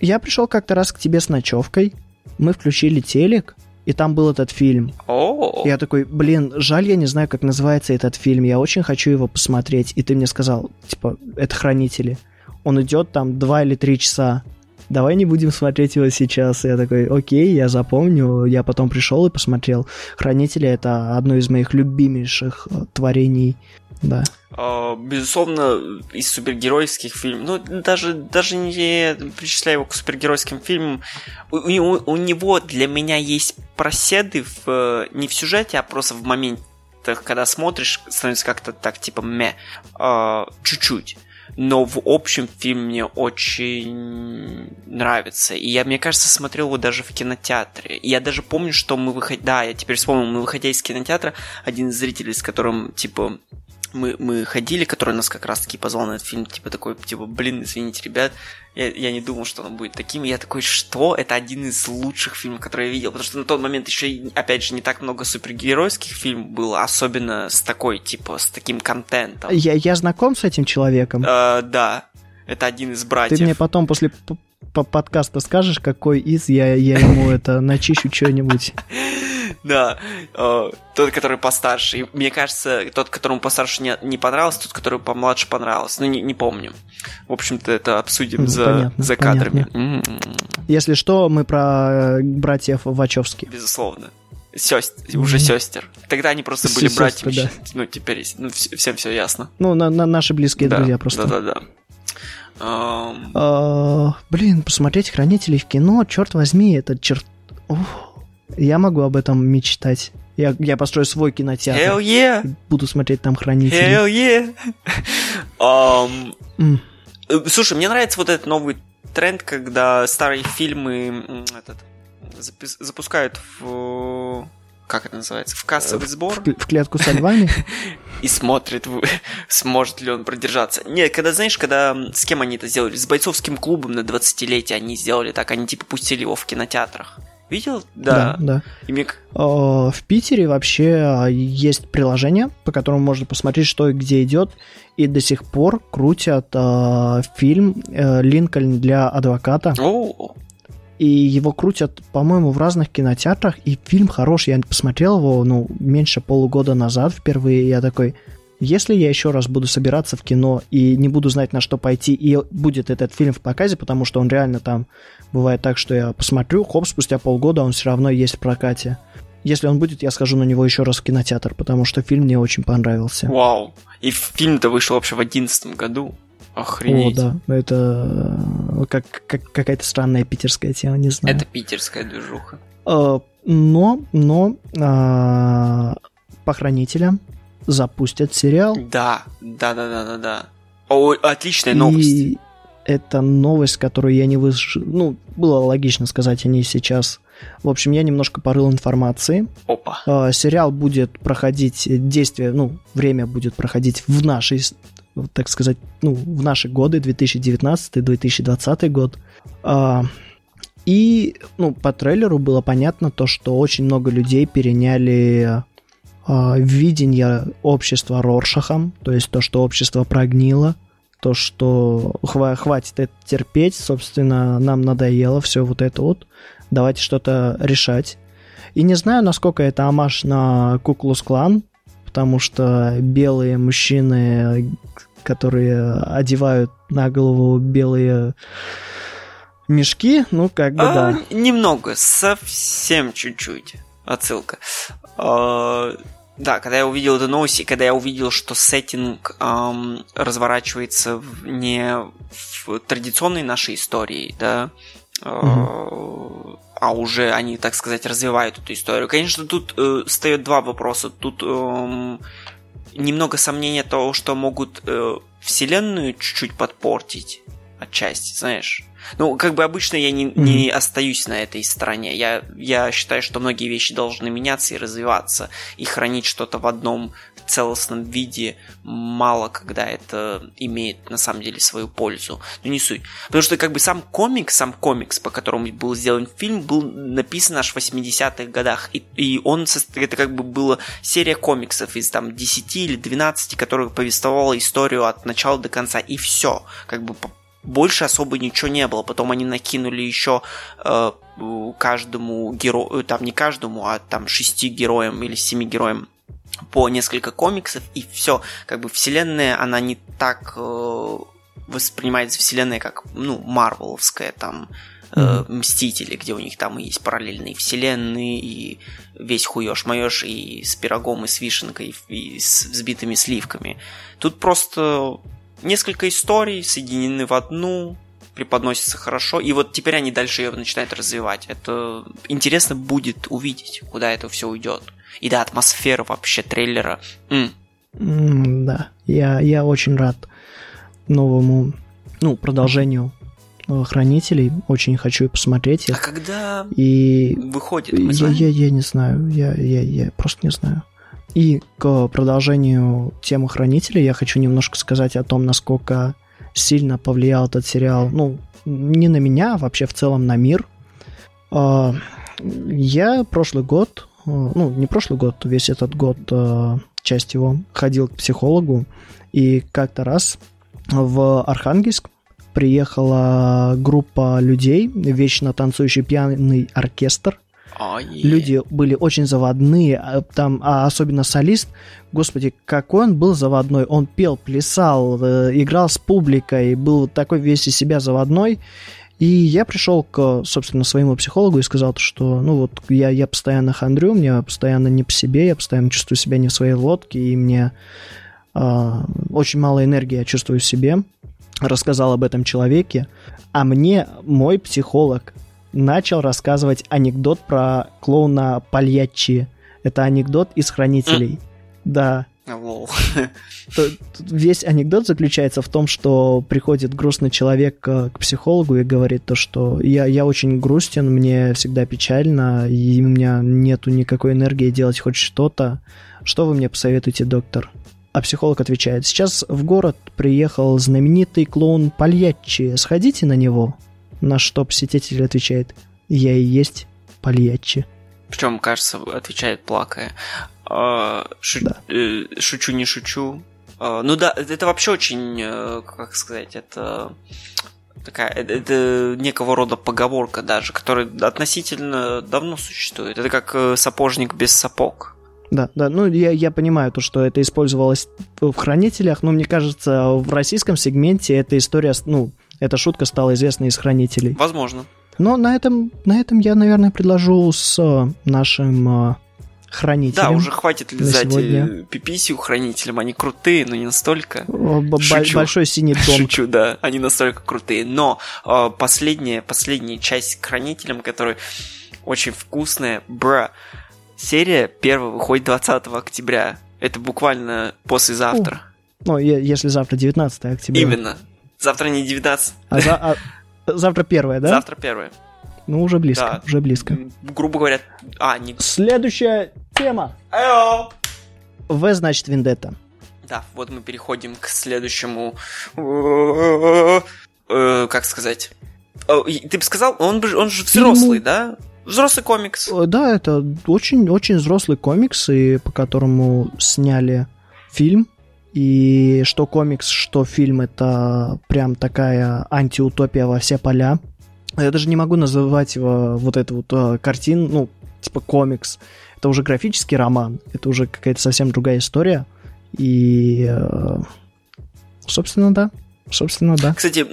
S1: я пришел как-то раз к тебе с ночевкой, мы включили телек, и там был этот фильм.
S2: О,
S1: Я такой, блин, жаль, я не знаю, как называется этот фильм, я очень хочу его посмотреть. И ты мне сказал, типа, это «Хранители». Он идет там два или три часа. Давай не будем смотреть его сейчас. Я такой, окей, я запомню. Я потом пришел и посмотрел. «Хранители» — это одно из моих любимейших э, творений. Да.
S2: А, безусловно, из супергеройских фильмов, ну, даже, даже не причисляя его к супергеройским фильмам, у, у- у него для меня есть проседы в, э, не в сюжете, а просто в моментах, когда смотришь, становится как-то так, типа, ме, а, чуть-чуть. Но в общем фильм мне очень нравится. И я, мне кажется, смотрел его даже в кинотеатре. И я даже помню, что мы выходили... Да, я теперь вспомнил, мы выходя из кинотеатра, один из зрителей, с которым, типа, мы, мы ходили, который нас как раз-таки позвал на этот фильм, типа такой, типа, блин, извините, ребят, я, я не думал, что он будет таким. Я такой, что? Это один из лучших фильмов, которые я видел. Потому что на тот момент еще, опять же, не так много супергеройских фильмов было, особенно с такой, типа, с таким контентом.
S1: Я, я знаком с этим человеком.
S2: Э, да, это один из братьев.
S1: Ты мне потом после п- п- подкаста скажешь, какой из, я, я ему это начищу что-нибудь.
S2: Да, э, тот, который постарше. Мне кажется, тот, которому постарше не, не понравился, тот, который помладше понравился. Ну, не, не помню. В общем-то, это обсудим за,
S1: понятно,
S2: за кадрами.
S1: Если что, мы про э, братьев Вачовски.
S2: Безусловно. Сёст... Уже сестер. Тогда они просто были братьями.
S1: да.
S2: Ну, теперь ну, вс- всем все ясно.
S1: Ну, на, на- наши близкие
S2: да,
S1: друзья просто.
S2: Да, да, да.
S1: А, блин, посмотреть хранителей в кино, черт возьми, это черт. Ух, я могу об этом мечтать. Я, я построю свой кинотеатр.
S2: Hell yeah!
S1: Буду смотреть там хранителей.
S2: Hell yeah! *laughs*
S1: М.
S2: Э, Слушай, мне нравится вот этот новый тренд, когда старые фильмы этот, запускают в... Как это называется? В кассовый сбор
S1: В, кл- в клетку со львами? *laughs*
S2: и смотрят, в- *laughs* сможет ли он продержаться. Нет, когда, знаешь, когда... С кем они это сделали? С бойцовским клубом на 20-летие они сделали так. Они типа пустили его в кинотеатрах. Видел? Да.
S1: да.
S2: И мне к-
S1: А, В Питере вообще а, есть приложение, по которому можно посмотреть, что и где идет. И до сих пор крутят а, фильм э, «Линкольн для адвоката».
S2: О,
S1: И его крутят, по-моему, в разных кинотеатрах. И фильм хороший. Я посмотрел его, ну, меньше полугода назад впервые. Я такой, если я еще раз буду собираться в кино и не буду знать, на что пойти, и будет этот фильм в показе, потому что он реально там... Бывает так, что я посмотрю, хоп, спустя полгода он все равно есть в прокате. Если он будет, я схожу на него еще раз в кинотеатр, потому что фильм мне очень понравился.
S2: вау. И фильм-то вышел вообще в одиннадцатом году. Охренеть.
S1: О, да, это э, как, как какая-то странная питерская тема, не знаю.
S2: Это питерская движуха.
S1: Э, Но, но а, по хранителям запустят сериал.
S2: Да, да, да, да, да, да. О, отличная новость.
S1: И это новость, которую я не выш... Ну, было логично сказать о ней сейчас. В общем, я немножко порыл информации.
S2: Опа.
S1: Э, Сериал будет проходить, э, действие, ну, время будет проходить в нашей, так сказать, ну, в наши годы, 2019-2020 год. А, И, ну, по трейлеру было понятно то, что очень много людей переняли а, видение общества Роршахом, то есть то, что общество прогнило, то, что хва- хватит это терпеть, собственно, нам надоело все вот это вот, давайте что-то решать. И не знаю, насколько это амаш на Куклус Клан, потому что белые мужчины, которые одевают на голову белые мешки, ну, как бы,
S2: А,
S1: да.
S2: Немного, совсем чуть-чуть. Отсылка. А, да, когда я увидел эту новость, и когда я увидел, что сеттинг ам, разворачивается не в традиционной нашей истории, да, а, а уже они, так сказать, развивают эту историю. Конечно, тут э, встает два вопроса. Тут эм, немного сомнения того, что могут э, вселенную чуть-чуть подпортить отчасти, знаешь. Ну, как бы обычно я не, не остаюсь на этой стороне. Я, я считаю, что многие вещи должны меняться и развиваться. И хранить что-то в одном целостном виде мало когда это имеет на самом деле свою пользу. Но не суть. Потому что как бы сам комикс, сам комикс, по которому был сделан фильм, был написан аж в 80-х годах. И, и он, это как бы была серия комиксов из там 10 или 12, которая повествовала историю от начала до конца. И все. Как бы больше особо ничего не было. Потом они накинули еще э, каждому герою, там не каждому, а там шести героям или семи героям по несколько комиксов, и все. Как бы вселенная, она не так э, воспринимается вселенная, как, ну, Марвеловская, там, э, mm-hmm. Мстители, где у них там есть параллельные вселенные, и весь хуёж моешь и с пирогом, и с вишенкой, и с взбитыми сливками. Тут просто несколько историй соединены в одну, преподносится хорошо, и вот теперь они дальше ее начинают развивать. Это интересно будет увидеть, куда это все уйдет. И да, атмосфера вообще трейлера. М.
S1: Mm, да, я, я очень рад новому, ну, продолжению хранителей. Очень хочу посмотреть их.
S2: А когда
S1: и
S2: выходит?
S1: Мы я, я, я не знаю, я, я, я просто не знаю. И к продолжению темы хранителей я хочу немножко сказать о том, насколько сильно повлиял этот сериал, ну, не на меня, а вообще в целом на мир. А, я прошлый год, ну, не прошлый год, весь этот год, а, часть его, ходил к психологу, и как-то раз в Архангельск приехала группа людей, вечно танцующий пьяный оркестр,
S2: Oh, yeah.
S1: Люди были очень заводные, а, там, а особенно солист, господи, какой он был заводной. Он пел, плясал, э, играл с публикой, был такой весь из себя заводной. И я пришел к, собственно, своему психологу и сказал, что, ну вот, я, я постоянно хандрю, мне постоянно не по себе, я постоянно чувствую себя не в своей лодке, и мне э, очень мало энергии я чувствую в себе. Рассказал об этом человеке, а мне мой психолог начал рассказывать анекдот про клоуна Пальячи. Это анекдот из «Хранителей». Да. Весь анекдот заключается в том, что приходит грустный человек к, к психологу и говорит то, что я, я очень грустен, мне всегда печально, и у меня нету никакой энергии делать хоть что-то. Что вы мне посоветуете, доктор? А психолог отвечает, сейчас в город приехал знаменитый клоун Пальячи, сходите на него. На что посетитель отвечает, я и есть Пальячи.
S2: Причем, кажется, отвечает плакая. А, шу... да. э, шучу, не шучу. А, ну да, это вообще очень, э, как сказать, это такая, это, это некого рода поговорка даже, которая относительно давно существует. Это как э, сапожник без сапог.
S1: Да, да, ну я, я понимаю то, что это использовалось в хранителях, но мне кажется, в российском сегменте эта история, ну, эта шутка стала известна из хранителей.
S2: Возможно.
S1: Но на этом, на этом я, наверное, предложу с э, нашим э, хранителем.
S2: Да, уже хватит лизать э, пиписью хранителям, они крутые, но не настолько.
S1: Шучу. Большой синий дом.
S2: Шучу, да, они настолько крутые. Но последняя, последняя часть к хранителям, которая очень вкусная, бра, серия первая выходит 20 октября. Это буквально послезавтра.
S1: Ну, если завтра 19 октября.
S2: Именно. Завтра не 19.
S1: А, за, а завтра первое, да?
S2: Завтра первое.
S1: Ну, уже близко, да. уже близко.
S2: Грубо говоря, а, не...
S1: Следующая тема.
S2: Эо!
S1: В, значит, Вендетта.
S2: Да, вот мы переходим к следующему... Э, как сказать? Ты бы сказал, он, он же взрослый, да? Взрослый комикс.
S1: Да, это очень-очень взрослый комикс, и по которому сняли фильм и что комикс, что фильм, это прям такая антиутопия во все поля. Я даже не могу называть его вот эту вот э, картину, ну, типа комикс. Это уже графический роман, это уже какая-то совсем другая история. И, э, собственно, да. Собственно, да.
S2: Кстати,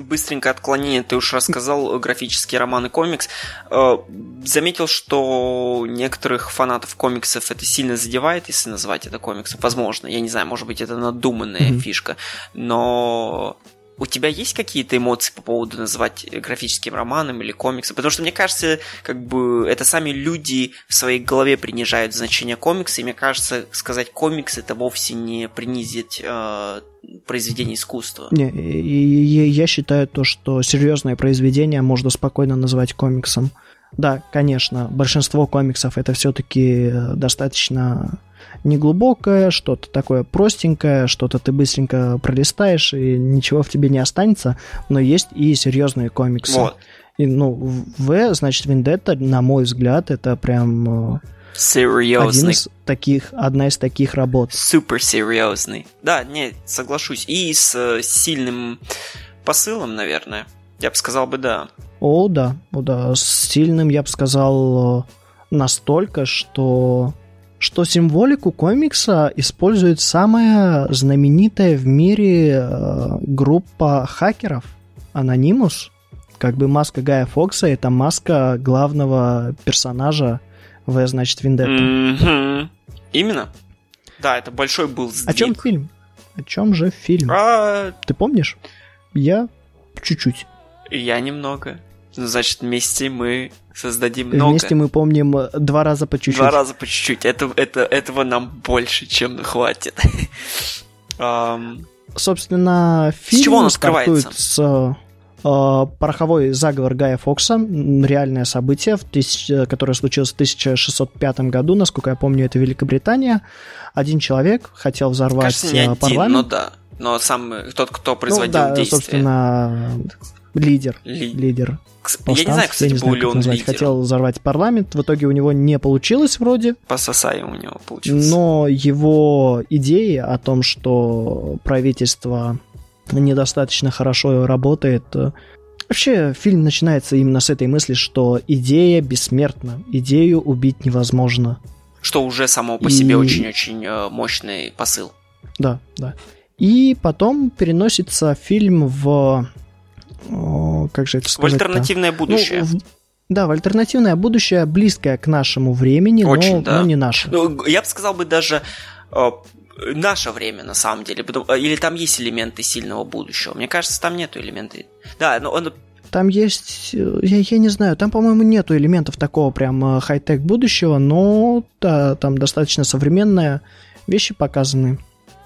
S2: быстренько отклонение, ты уж рассказал графический роман и комикс. Э, заметил, что некоторых фанатов комиксов это сильно задевает, если назвать это комиксом. Возможно, я не знаю, может быть, это надуманная mm-hmm. фишка. Но у тебя есть какие-то эмоции по поводу называть графическим романом или комиксом? Потому что мне кажется, как бы это сами люди в своей голове принижают значение комикса, и мне кажется, сказать комикс это вовсе не принизить э, произведение искусства.
S1: Не, я, я считаю то, что серьезное произведение можно спокойно назвать комиксом. Да, конечно, большинство комиксов это все-таки достаточно неглубокое, что-то такое простенькое, что-то ты быстренько пролистаешь, и ничего в тебе не останется, но есть и серьезные комиксы.
S2: Вот.
S1: И, ну, В, значит, Вендетта, на мой взгляд, это прям э,
S2: серьезный.
S1: Один из таких, одна из таких работ.
S2: Супер серьезный. Да, не, соглашусь. И с э, сильным посылом, наверное. Я бы сказал бы да.
S1: О, да, о, да. С сильным, я бы сказал, э, настолько, что что символику комикса использует самая знаменитая в мире э, группа хакеров Anonymous. Как бы маска Гая Фокса это маска главного персонажа В, значит, Вендетта.
S2: Mm-hmm. Именно. Да, это большой был сдвиг.
S1: О чем фильм? О чем же фильм?
S2: А...
S1: Ты помнишь? Я чуть-чуть.
S2: Я немного. Ну, значит, вместе мы создадим много.
S1: Вместе мы помним э, два раза по чуть-чуть.
S2: Два раза по чуть-чуть. Это, это, этого нам больше, чем хватит. *laughs* um...
S1: Собственно, фильм
S2: с чего он скрывается?
S1: с э, пороховой заговор Гая Фокса, реальное событие, в тысяч... которое случилось в 1605 году, насколько я помню, это Великобритания. Один человек хотел взорвать
S2: Кажется, не
S1: парламент.
S2: Один, ну да. Но сам тот, кто производил
S1: ну, да,
S2: действие.
S1: собственно, лидер.
S2: Ли...
S1: Лидер.
S2: Я не знаю, кстати,
S1: я не знаю,
S2: был ли он
S1: назвать.
S2: лидером.
S1: Хотел взорвать парламент, в итоге у него не получилось вроде.
S2: Пососай у него получилось.
S1: Но его идеи о том, что правительство недостаточно хорошо работает, э, Вообще, фильм начинается именно с этой мысли, что идея бессмертна, идею убить невозможно.
S2: Что уже само по себе очень-очень э, мощный посыл.
S1: Да, да. И потом переносится фильм в как же это сказать?
S2: В альтернативное будущее.
S1: Ну, в, да, в альтернативное будущее, близкое к нашему времени,
S2: Очень,
S1: но,
S2: да.
S1: но не наше.
S2: Ну, я бы сказал бы даже э, наше время на самом деле. Или там есть элементы сильного будущего. Мне кажется, там нету элементы. Да, но он
S1: там есть, я, я не знаю, там, по-моему, нету элементов такого прям хай-тек будущего, но да, там достаточно современные вещи показаны.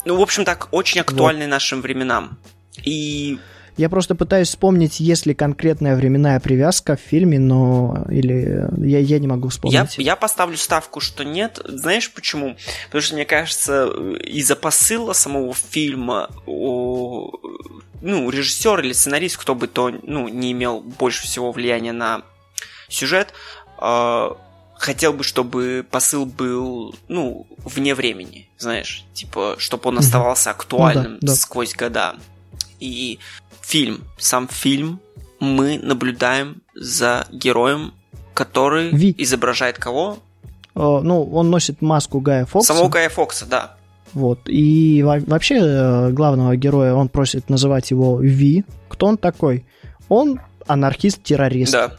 S2: Ну, в общем, так, очень актуальны вот. нашим временам. И
S1: я просто пытаюсь вспомнить, есть ли конкретная временная привязка в фильме, но или я, я не могу вспомнить.
S2: Я, я поставлю ставку, что нет. Знаешь почему? Потому что, мне кажется, из-за посыла самого фильма о, ну, режиссер или сценарист, кто бы то ну, не имел больше всего влияния на сюжет, э, хотел бы, чтобы посыл был, ну, вне времени, знаешь, типа, чтобы он оставался актуальным ну, да, да. сквозь года. И фильм, сам фильм, мы наблюдаем за героем, который
S1: Ви.
S2: изображает кого?
S1: О, ну, он носит маску Гая Фокса.
S2: Самого Гая Фокса, да.
S1: Вот. И вообще э, главного героя он просит называть его Ви. Кто он такой? Он анархист-террорист.
S2: Да.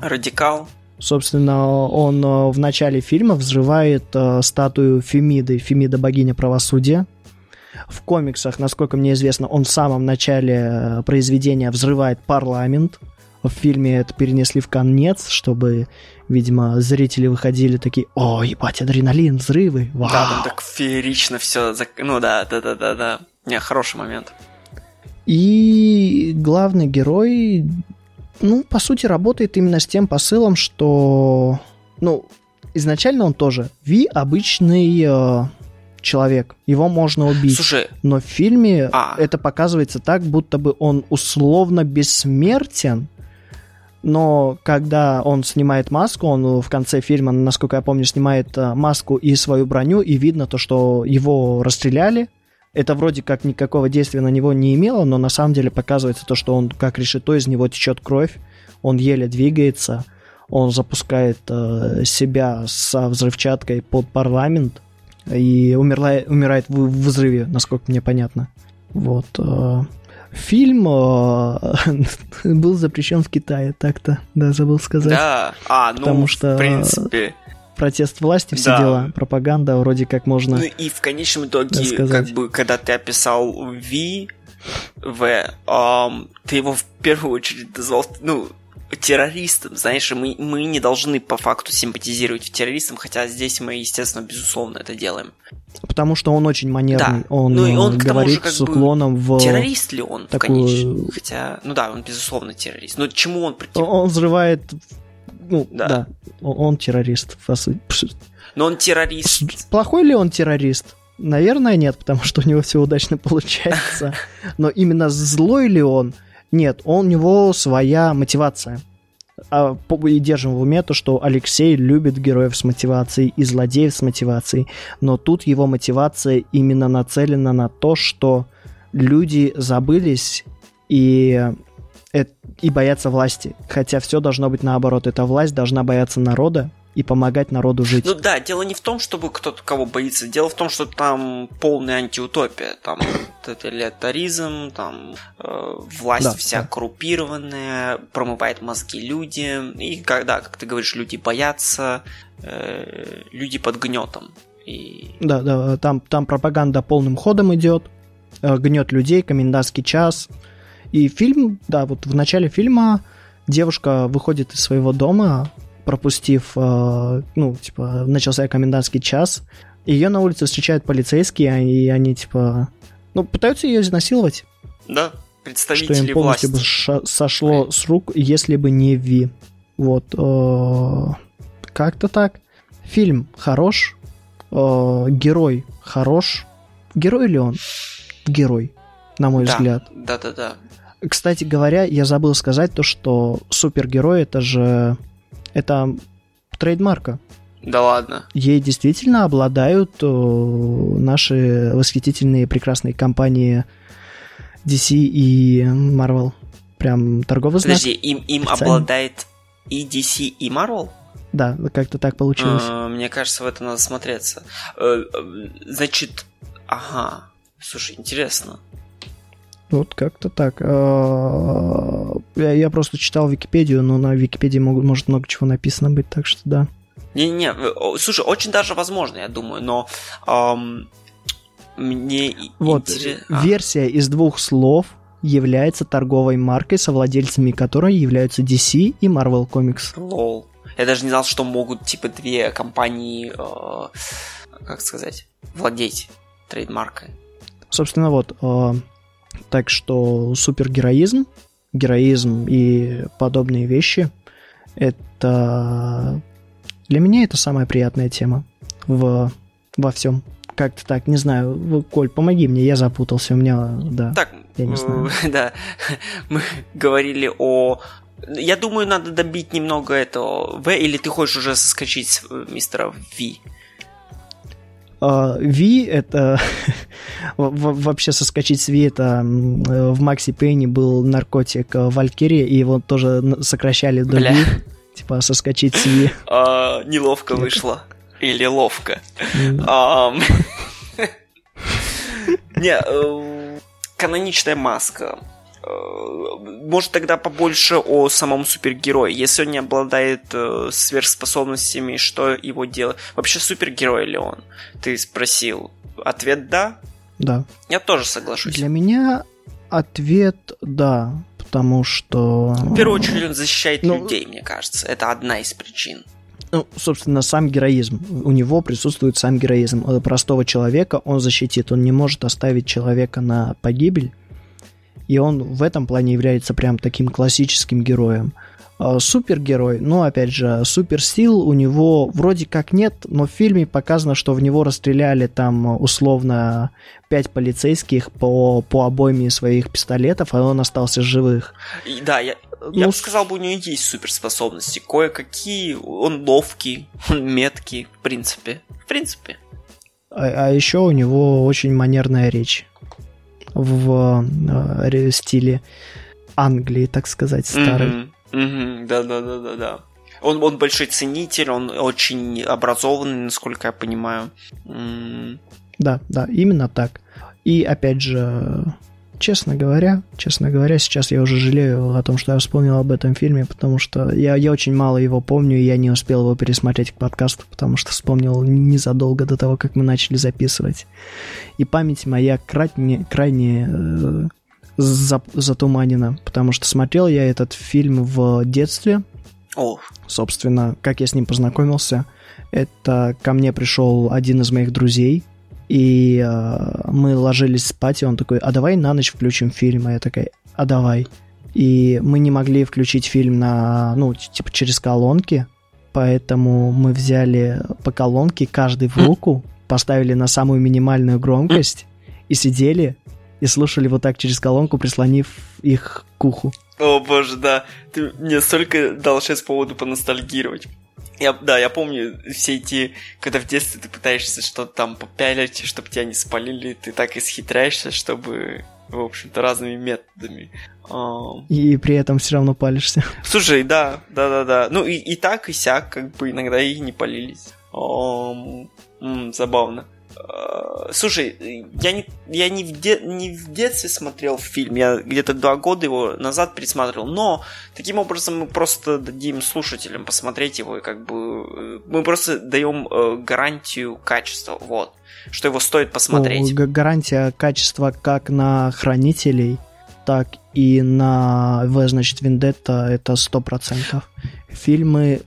S2: Радикал.
S1: Собственно, он э, в начале фильма взрывает э, статую Фемиды, Фемида богиня правосудия. В комиксах, насколько мне известно, он в самом начале произведения взрывает парламент. В фильме это перенесли в конец, чтобы, видимо, зрители выходили такие, о, ебать, адреналин, взрывы, вау.
S2: Да, там так феерично все, ну да, да, да, да, да. Не, хороший момент.
S1: И главный герой, ну, по сути, работает именно с тем посылом, что, ну, изначально он тоже Ви обычный э, человек, его можно убить.
S2: Слушай,
S1: но в фильме
S2: а.
S1: это показывается так, будто бы он условно бессмертен, но когда он снимает маску, он в конце фильма, насколько я помню, снимает э, маску и свою броню, и видно то, что его расстреляли. Это вроде как никакого действия на него не имело, но на самом деле показывается то, что он как решето, из него течет кровь, он еле двигается, он запускает э, себя со взрывчаткой под парламент и умерла, умирает в, в взрыве, насколько мне понятно. Вот. Э, Фильм э, *laughs* был запрещен в Китае, так-то, да, забыл сказать.
S2: Да, а, ну,
S1: Потому что,
S2: в принципе...
S1: Протест власти, все
S2: Да.
S1: дела, пропаганда, вроде как можно...
S2: Ну и в конечном итоге,
S1: сказать.
S2: как бы, когда ты описал Ви, В. Um, ты его в первую очередь назвал, ну, террористом, знаешь, мы, мы не должны по факту симпатизировать террористам, хотя здесь мы, естественно, безусловно это делаем.
S1: Потому что он очень манерный, да. он, ну, и он говорит же, с уклоном в...
S2: Террорист ли он, такую... конечно? Хотя, ну да, он безусловно террорист. Но чему он
S1: против? Он взрывает... Ну, да. да. Он, он террорист, по сути.
S2: Но он террорист.
S1: Плохой ли он террорист? Наверное, нет, потому что у него все удачно *laughs* получается. Но именно злой ли он? Нет, у него своя мотивация. А, и держим в уме то, что Алексей любит героев с мотивацией и злодеев с мотивацией, но тут его мотивация именно нацелена на то, что люди забылись и, э, и боятся власти. Хотя все должно быть наоборот. Эта власть должна бояться народа, и помогать народу жить.
S2: Ну да, дело не в том, чтобы кто-то кого боится, дело в том, что там полная антиутопия, там тоталитаризм, там э, власть да, вся да. коррупированная, промывает мозги людям, и когда, как ты говоришь, люди боятся, э, люди под гнетом. И...
S1: Да, да, там, там пропаганда полным ходом идет, э, гнет людей, комендантский час. И фильм, да, вот в начале фильма девушка выходит из своего дома, пропустив, э, ну, типа, начался комендантский час, ее на улице встречают полицейские, и они, типа, ну, пытаются ее изнасиловать.
S2: Да, представители
S1: Что им полностью
S2: власти.
S1: бы сошло с рук, если бы не Ви. Вот. Э, как-то так. Фильм хорош, э, герой хорош. Герой ли он? Герой, на мой
S2: да,
S1: взгляд.
S2: Да, да, да.
S1: Кстати говоря, я забыл сказать то, что супергерой это же это трейдмарка.
S2: Да ладно.
S1: Ей действительно обладают э, наши восхитительные прекрасные компании DC и Marvel. Прям торговый знак.
S2: Подожди, им, им обладает и DC, и Marvel?
S1: Да, как-то так получилось.
S2: А, мне кажется, в это надо смотреться. Э, значит, ага. Слушай, интересно.
S1: Вот как-то так. А, я, просто читал Википедию, но на Википедии может много чего написано быть, так что да.
S2: Не-не, слушай, очень даже возможно, я думаю, но эм, мне
S1: вот, интересно... Версия из двух слов является торговой маркой, совладельцами которой являются DC и Marvel Comics.
S2: Лол. Я даже не знал, что могут, типа, две компании, э, как сказать, владеть трейдмаркой.
S1: Собственно, вот, э, так что супергероизм, героизм и подобные вещи — это... Для меня это самая приятная тема в... во всем. Как-то так, не знаю. Коль, помоги мне, я запутался, у меня, да.
S2: Так, я не знаю. *laughs* да, мы говорили о я думаю, надо добить немного этого В, или ты хочешь уже соскочить с э, мистера Ви?
S1: Ви uh, это *laughs* вообще соскочить с Ви это в Макси Пейне был наркотик э, Валькирия, и его тоже сокращали до Ви. Типа соскочить с Ви.
S2: Uh, *laughs* неловко вышло. Или ловко. *laughs* Не, э, каноничная маска Э, может тогда побольше о самом супергерое. Если он не обладает э, сверхспособностями, что его делать? Вообще супергерой ли он? Ты спросил. Ответ да?
S1: Да.
S2: Я тоже соглашусь.
S1: Для меня ответ да, потому что...
S2: В первую очередь он защищает ну, людей, мне кажется. Это одна из причин.
S1: Ну, собственно, сам героизм. У него присутствует сам героизм. Простого человека он защитит. Он не может оставить человека на погибель и он в этом плане является прям таким классическим героем. А, супергерой, ну, опять же, суперсил у него вроде как нет, но в фильме показано, что в него расстреляли там условно пять полицейских по, по обойме своих пистолетов, а он остался живых.
S2: И, да, я, ну, я бы сказал, бы у него есть суперспособности. Кое-какие, он ловкий, он меткий, в принципе. В принципе.
S1: А, а еще у него очень манерная речь в э, стиле Англии, так сказать, старой.
S2: Да, да, да, да, да. Он, он большой ценитель, он очень образованный, насколько я понимаю.
S1: Да, да, именно так. И опять же, честно говоря, честно говоря, сейчас я уже жалею о том, что я вспомнил об этом фильме, потому что я, я очень мало его помню, и я не успел его пересмотреть к подкасту, потому что вспомнил незадолго до того, как мы начали записывать. И память моя крайне, крайне э, за, затуманено, потому что смотрел я этот фильм в детстве.
S2: О.
S1: Собственно, как я с ним познакомился, это ко мне пришел один из моих друзей, и э, мы ложились спать, и он такой, а давай на ночь включим фильм, а я такая, а давай. И мы не могли включить фильм на, ну, типа через колонки, поэтому мы взяли по колонке каждый в руку, поставили на самую минимальную громкость и сидели и слушали вот так через колонку, прислонив их к уху.
S2: О боже, да. Ты мне столько дал сейчас поводу поностальгировать. Я, да, я помню все эти, когда в детстве ты пытаешься что-то там попялить, чтобы тебя не спалили, ты так исхитряешься, чтобы, в общем-то, разными методами.
S1: И при этом все равно палишься. *laughs*
S2: Слушай, да, да, да, да. Ну и, и так, и сяк, как бы иногда и не палились. -м, забавно. Э, слушай, я не, я не, в де, не в детстве смотрел фильм, я где-то два года его назад пересматривал, но таким образом мы просто дадим слушателям посмотреть его, и как бы э, мы просто даем э, гарантию качества, вот, что его стоит посмотреть.
S1: Ну, гарантия качества как на хранителей, так и на В, значит, Вендетта это сто процентов. Фильмы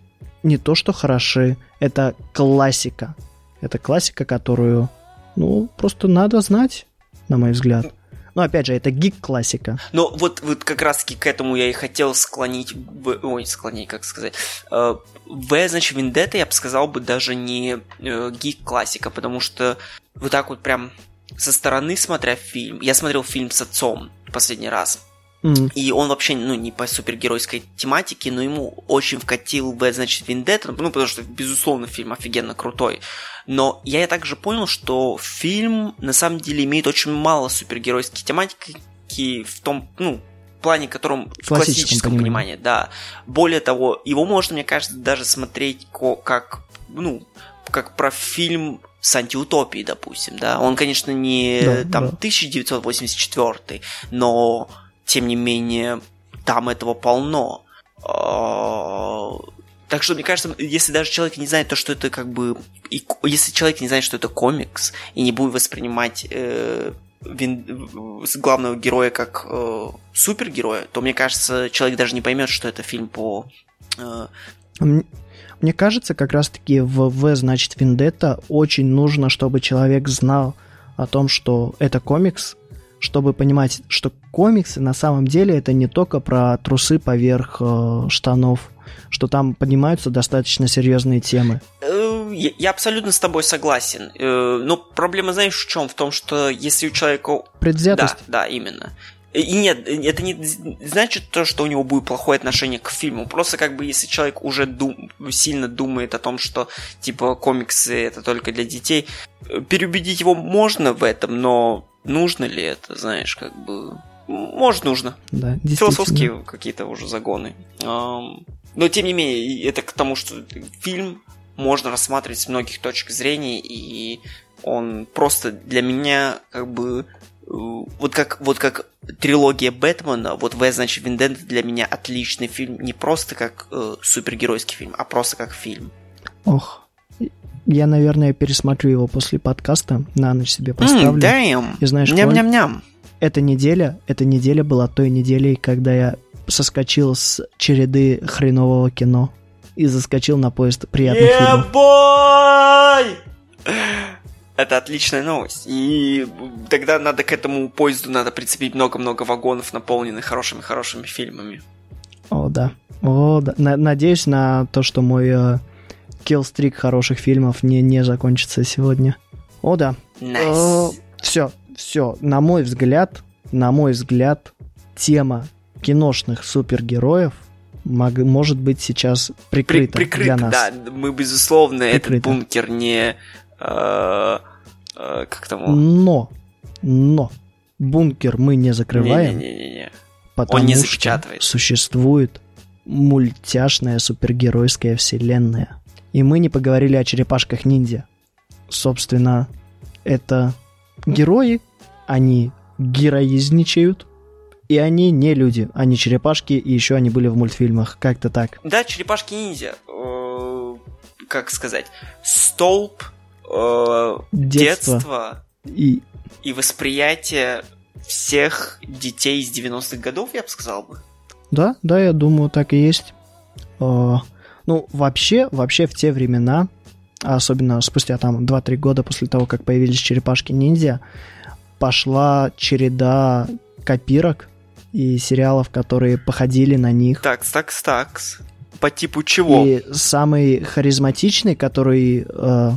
S1: не то что хороши, это классика. Это классика, которую, ну, просто надо знать, на мой взгляд. Но опять же, это гик-классика.
S2: Ну, вот, вот как раз-таки к этому я и хотел склонить... Ой, склонить, как сказать. Э, в, значит, Вендетта я бы сказал бы даже не э, гик-классика, потому что вот так вот прям со стороны смотря фильм... Я смотрел фильм с отцом последний раз. Mm. И он вообще, ну, не по супергеройской тематике, но ему очень вкатил в, значит, Вендетта, ну, потому что, безусловно, фильм офигенно крутой. Но я также понял, что фильм, на самом деле, имеет очень мало супергеройской тематики в том, ну, плане, котором в классическом, классическом понимании, да. Более того, его можно, мне кажется, даже смотреть как, ну, как про фильм с антиутопией, допустим, да. Он, конечно, не да, там да. 1984, но тем не менее, там этого полно. А, так что, мне кажется, если даже человек не знает то, что это как бы... И, если человек не знает, что это комикс, и не будет воспринимать э, вин, главного героя как э, супергероя, то, мне кажется, человек даже не поймет, что это фильм по... Э...
S1: Мне кажется, как раз-таки в В, значит, Вендетта очень нужно, чтобы человек знал о том, что это комикс, чтобы понимать, что комиксы на самом деле это не только про трусы поверх э, штанов, что там поднимаются достаточно серьезные темы.
S2: Э, я абсолютно с тобой согласен. Э, но проблема, знаешь, в чем? В том, что если у человека...
S1: Предвзятость.
S2: Да, да, именно. И нет, это не значит то, что у него будет плохое отношение к фильму. Просто как бы если человек уже дум, сильно думает о том, что типа комиксы это только для детей, переубедить его можно в этом, но нужно ли это, знаешь, как бы... Может, нужно.
S1: Да,
S2: Философские какие-то уже загоны. Но, тем не менее, это к тому, что фильм можно рассматривать с многих точек зрения, и он просто для меня как бы э, вот как, вот как трилогия Бэтмена, вот В, значит, Виндент для меня отличный фильм, не просто как э, супергеройский фильм, а просто как фильм.
S1: Ох, я, наверное, пересмотрю его после подкаста, на ночь себе поставлю.
S2: Mm,
S1: И знаешь,
S2: Ням-ням-ням.
S1: Эта неделя, эта неделя была той неделей, когда я соскочил с череды хренового кино и заскочил на поезд приятных yeah, фильмов.
S2: Boy! Это отличная новость. И тогда надо к этому поезду надо прицепить много-много вагонов, наполненных хорошими-хорошими фильмами.
S1: О, да. О, да. Надеюсь на то, что мой э, киллстрик хороших фильмов не, не закончится сегодня. О, да.
S2: Nice.
S1: Все, все. На мой взгляд, на мой взгляд, тема киношных супергероев мог, может быть сейчас прикрыта При, прикрыт, для нас.
S2: Да, мы, безусловно, прикрыто. этот бункер не... Э, э, как там?
S1: Но, но, бункер мы не закрываем.
S2: Не-не-не.
S1: Потому Он не запечатывает. что существует мультяшная супергеройская вселенная. И мы не поговорили о черепашках-ниндзя. Собственно, это герои, они героизничают, и они не люди, они черепашки, и еще они были в мультфильмах. Как-то так.
S2: Да, черепашки-ниндзя. Э, как сказать? Столб э, детства, детства
S1: и...
S2: и восприятие всех детей из 90-х годов, я бы сказал бы.
S1: Да, да, я думаю, так и есть. Э, ну, вообще, вообще в те времена, особенно спустя там 2-3 года после того, как появились черепашки-ниндзя, пошла череда копирок и сериалов, которые походили на них.
S2: Такс, такс, такс. По типу чего?
S1: И самый харизматичный, который э,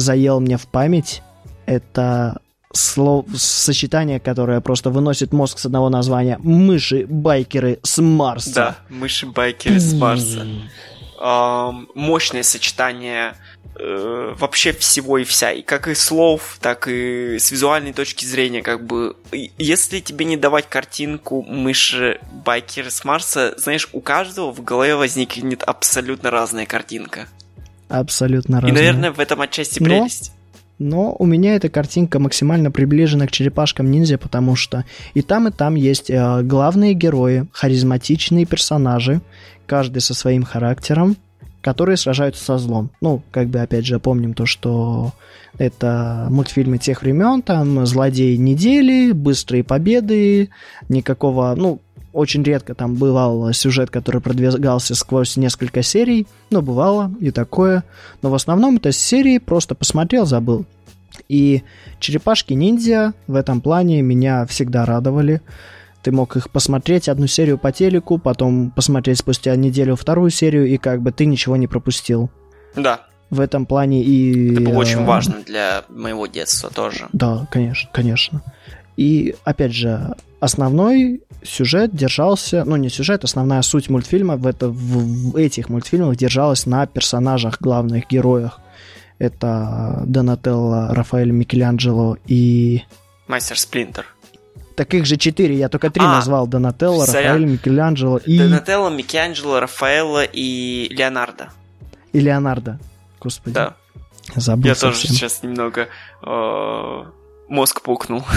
S1: заел мне в память, это слов, сочетание, которое просто выносит мозг с одного названия. Мыши-байкеры с Марса.
S2: Да, мыши-байкеры с Марса. Мощное сочетание э, вообще всего и вся. И как и слов, так и с визуальной точки зрения, как бы. Если тебе не давать картинку мыши байкеры с Марса, знаешь, у каждого в голове возникнет абсолютно разная картинка.
S1: Абсолютно разная.
S2: И, наверное, в этом отчасти прелесть.
S1: Но у меня эта картинка максимально приближена к черепашкам ниндзя, потому что и там, и там есть э, главные герои, харизматичные персонажи, каждый со своим характером, которые сражаются со злом. Ну, как бы, опять же, помним то, что это мультфильмы тех времен, там злодеи недели, быстрые победы, никакого, ну, очень редко там бывал сюжет, который продвигался сквозь несколько серий, но бывало и такое. Но в основном это серии просто посмотрел, забыл. И черепашки-ниндзя в этом плане меня всегда радовали. Ты мог их посмотреть одну серию по телеку, потом посмотреть спустя неделю вторую серию, и как бы ты ничего не пропустил.
S2: Да.
S1: В этом плане и...
S2: Это было очень э, важно для моего детства тоже.
S1: Да, конечно, конечно. И, опять же, основной сюжет держался, ну не сюжет, основная суть мультфильма в, это, в, в этих мультфильмах держалась на персонажах, главных героях. Это Донателло, Рафаэль Микеланджело и...
S2: Мастер Сплинтер.
S1: Таких же четыре, я только три а, назвал. Донателло, Рафаэль, Микеланджело и...
S2: Донателло, Микеланджело, Рафаэлло и Леонардо.
S1: И Леонардо, господи.
S2: Да.
S1: Забыл
S2: Я
S1: совсем.
S2: тоже сейчас немного э, мозг пукнул. *laughs*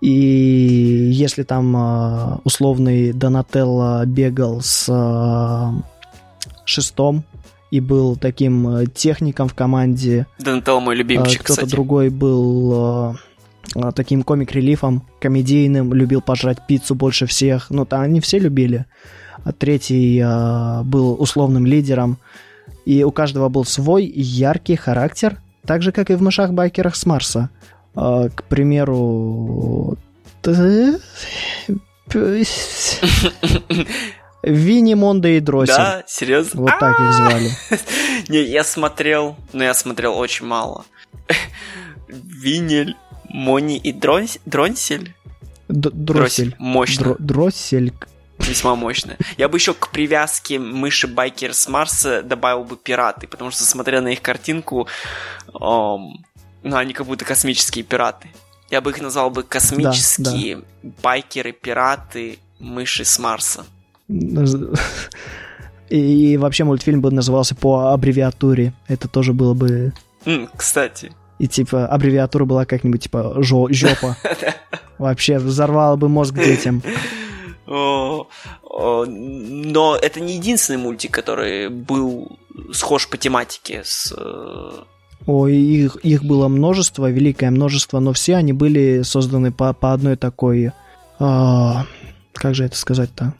S1: И если там э, условный Донателло бегал с э, шестом и был таким э, техником в команде.
S2: Донателло мой любимчик,
S1: Кто-то
S2: кстати.
S1: другой был таким комик-релифом, комедийным, любил пожрать пиццу больше всех. Ну, там они все любили. А третий был условным лидером. И у каждого был свой яркий характер, так же, как и в мышах-байкерах с Марса. А, к примеру, Винни, Модо и Дроссель.
S2: Да, серьезно?
S1: Вот так их звали. *laughs*
S2: Не, я смотрел, но я смотрел очень мало. Винель, Мони и Дронсель?
S1: Дроссель.
S2: Мощно.
S1: Дроссель.
S2: Весьма мощно. Я бы еще к привязке мыши Байкер с Марса добавил бы пираты, потому что, смотря на их картинку, ну, они как будто космические пираты. Я бы их назвал бы космические да, да. байкеры, пираты, мыши с Марса. *laughs*
S1: И вообще мультфильм бы назывался по аббревиатуре. Это тоже было бы...
S2: Кстати.
S1: И типа аббревиатура была как-нибудь типа жо жопа. *laughs* Вообще взорвала бы мозг детям. *laughs*
S2: Но это не единственный мультик, который был схож по тематике с э,
S1: Ой, их, их было множество, великое множество, но все они были созданы по, по одной такой... А, как же это сказать-то?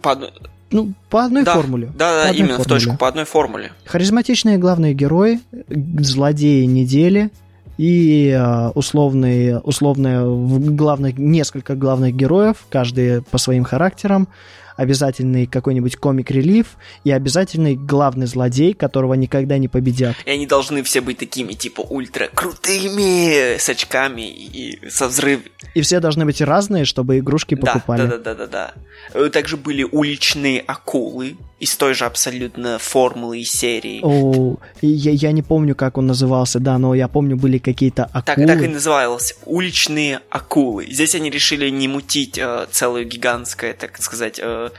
S2: По одной...
S1: Ну, по одной
S2: да,
S1: формуле.
S2: Да, да, именно формуле. в точку, по одной формуле.
S1: Харизматичные главные герои, злодеи недели и э, условные, условные главных, несколько главных героев, каждый по своим характерам, обязательный какой-нибудь комик-релив и обязательный главный злодей, которого никогда не победят.
S2: И они должны все быть такими, типа, ультра крутыми, с очками и со взрывом.
S1: И все должны быть разные, чтобы игрушки покупали.
S2: Да, да, да, да, да. Также были уличные акулы из той же абсолютно формулы и серии.
S1: О, я, я не помню, как он назывался, да, но я помню, были какие-то акулы.
S2: Так, так и называлось. Уличные акулы. Здесь они решили не мутить э, целое гигантское, так сказать, э,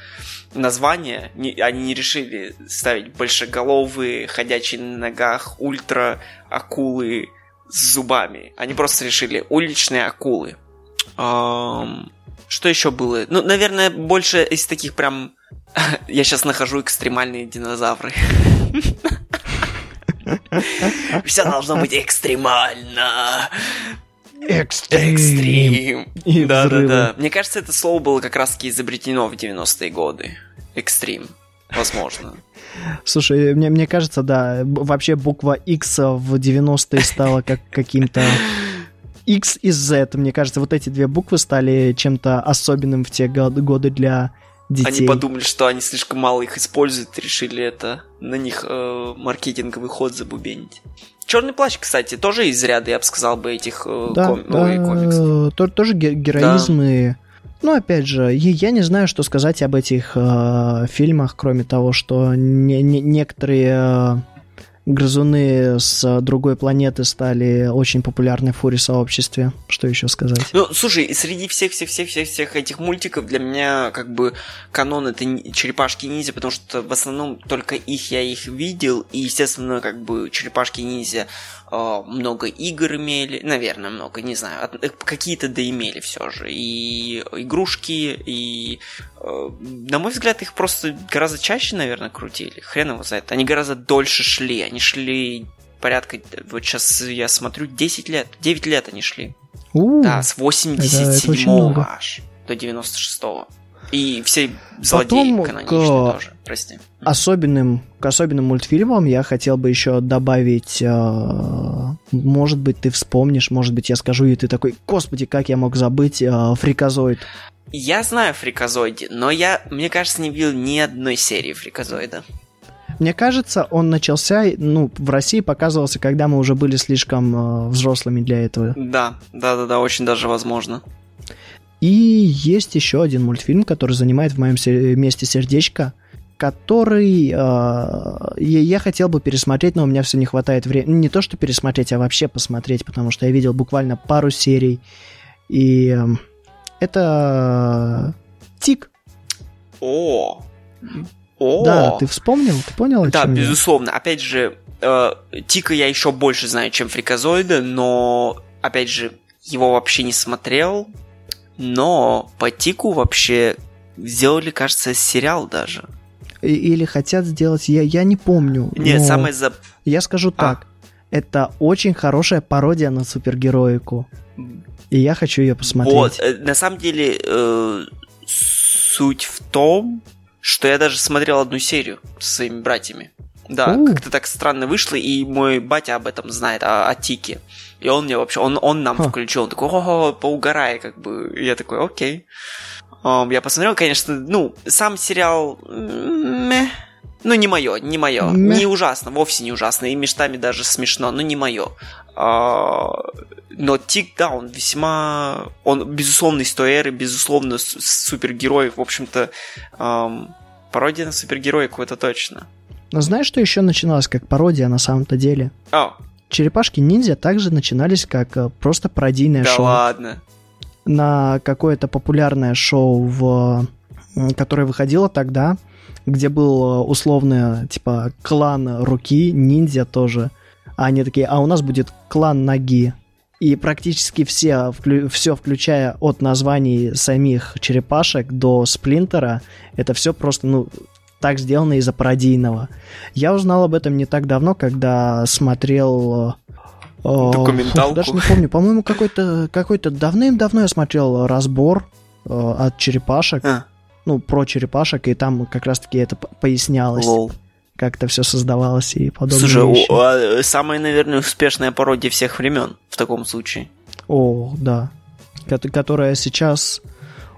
S2: название. Не, они не решили ставить большеголовые, ходячие на ногах, ультра акулы с зубами. Они просто решили уличные акулы. Эм, что еще было? Ну, наверное, больше из таких прям... *laughs* Я сейчас нахожу экстремальные динозавры. *laughs* Все должно быть экстремально.
S1: Экстрим.
S2: Экстрим.
S1: И
S2: Да, да,
S1: взрывы.
S2: да. Мне кажется, это слово было как раз-таки изобретено в 90-е годы. Экстрим. Возможно.
S1: Слушай, мне, мне кажется, да, вообще буква X в 90-е стала как каким-то... X и Z, мне кажется, вот эти две буквы стали чем-то особенным в те го- годы для детей.
S2: Они подумали, что они слишком мало их используют, решили это на них э, маркетинговый ход забубенить. Черный плащ, кстати, тоже из ряда, я бы сказал бы, этих э,
S1: Да,
S2: ком-
S1: да,
S2: ой, комиксов.
S1: то- тоже ге- героизм и... Ну, опять же, я, я не знаю, что сказать об этих э, фильмах, кроме того, что не- не- некоторые э, грызуны с другой планеты стали очень популярны в фури-сообществе. Что еще сказать?
S2: Ну, слушай, среди всех-всех-всех-всех этих мультиков для меня как бы канон это ни- черепашки-ниндзя, потому что в основном только их я их видел, и, естественно, как бы черепашки-ниндзя много игр имели, наверное, много, не знаю, э, какие-то да имели все же, и игрушки, и, э, на мой взгляд, их просто гораздо чаще, наверное, крутили, хрен его знает, они гораздо дольше шли, они шли порядка, вот сейчас я смотрю, 10 лет, 9 лет они шли.
S1: У,
S2: Да, с
S1: это очень
S2: 87-го
S1: много.
S2: аж до 96-го. И все злодеи
S1: Потом
S2: каноничные
S1: к-
S2: тоже, прости.
S1: особенным, к особенным мультфильмам я хотел бы еще добавить, э, может быть, ты вспомнишь, может быть, я скажу, и ты такой, господи, как я мог забыть э, Фриказоид.
S2: Я знаю Фриказоиде, но я, мне кажется, не видел ни одной серии Фриказоида.
S1: Мне кажется, он начался, ну, в России показывался, когда мы уже были слишком э, взрослыми для этого.
S2: Да, да-да-да, очень даже возможно.
S1: И есть еще один мультфильм, который занимает в моем месте сердечко, который э, я, хотел бы пересмотреть, но у меня все не хватает времени. Не то, что пересмотреть, а вообще посмотреть, потому что я видел буквально пару серий. И э, это Тик.
S2: О! О!
S1: Да, ты вспомнил? Ты понял?
S2: Да,
S1: чем я?
S2: безусловно. Опять же, э, Тика я еще больше знаю, чем Фриказоида, но, опять же, его вообще не смотрел. Но по Тику вообще сделали, кажется, сериал даже.
S1: Или хотят сделать, я, я не помню.
S2: Нет,
S1: но
S2: самое за...
S1: Я скажу
S2: А.
S1: так. Это очень хорошая пародия на супергероику. И я хочу ее посмотреть.
S2: Вот, э, на самом деле, э, суть в том, что я даже смотрел одну серию со своими братьями. Да,
S1: У.
S2: как-то так странно вышло, и мой батя об этом знает, о, о Тике. И он мне вообще, он, он нам
S1: Ха.
S2: включил, он такой, ого, поугарай, как бы. И я такой, окей. Ам, я посмотрел, конечно, ну, сам сериал... мeh. Ну, не мое, не мое. Не ужасно, вовсе не ужасно. И местами даже смешно, но не мое. но Тик, да, он весьма... Он, безусловно, из той эры, безусловно, супергерой. В общем-то, пародия на супергероику, это точно.
S1: Но знаешь, что еще начиналось как пародия на самом-то деле?
S2: О,
S1: Черепашки-ниндзя также начинались как э, просто пародийное
S2: да
S1: шоу.
S2: ладно.
S1: На какое-то популярное шоу, в, которое выходило тогда, где был э, условно, типа, клан руки, ниндзя тоже. А они такие, а у нас будет клан ноги. И практически все, все, включая от названий самих черепашек до сплинтера, это все просто, ну, так сделано из-за пародийного. Я узнал об этом не так давно, когда смотрел... э, э,
S2: Документалку.
S1: Даже не помню, по-моему, какой-то какой давным-давно я смотрел разбор э, от черепашек,
S2: А,
S1: ну, про черепашек, и там как раз-таки это пояснялось,
S2: лол.
S1: как это все создавалось и подобные
S2: Слушай,
S1: вещи.
S2: у- а, самая, наверное, успешная пародия всех времен в таком случае.
S1: О, да. Кот- Которая сейчас,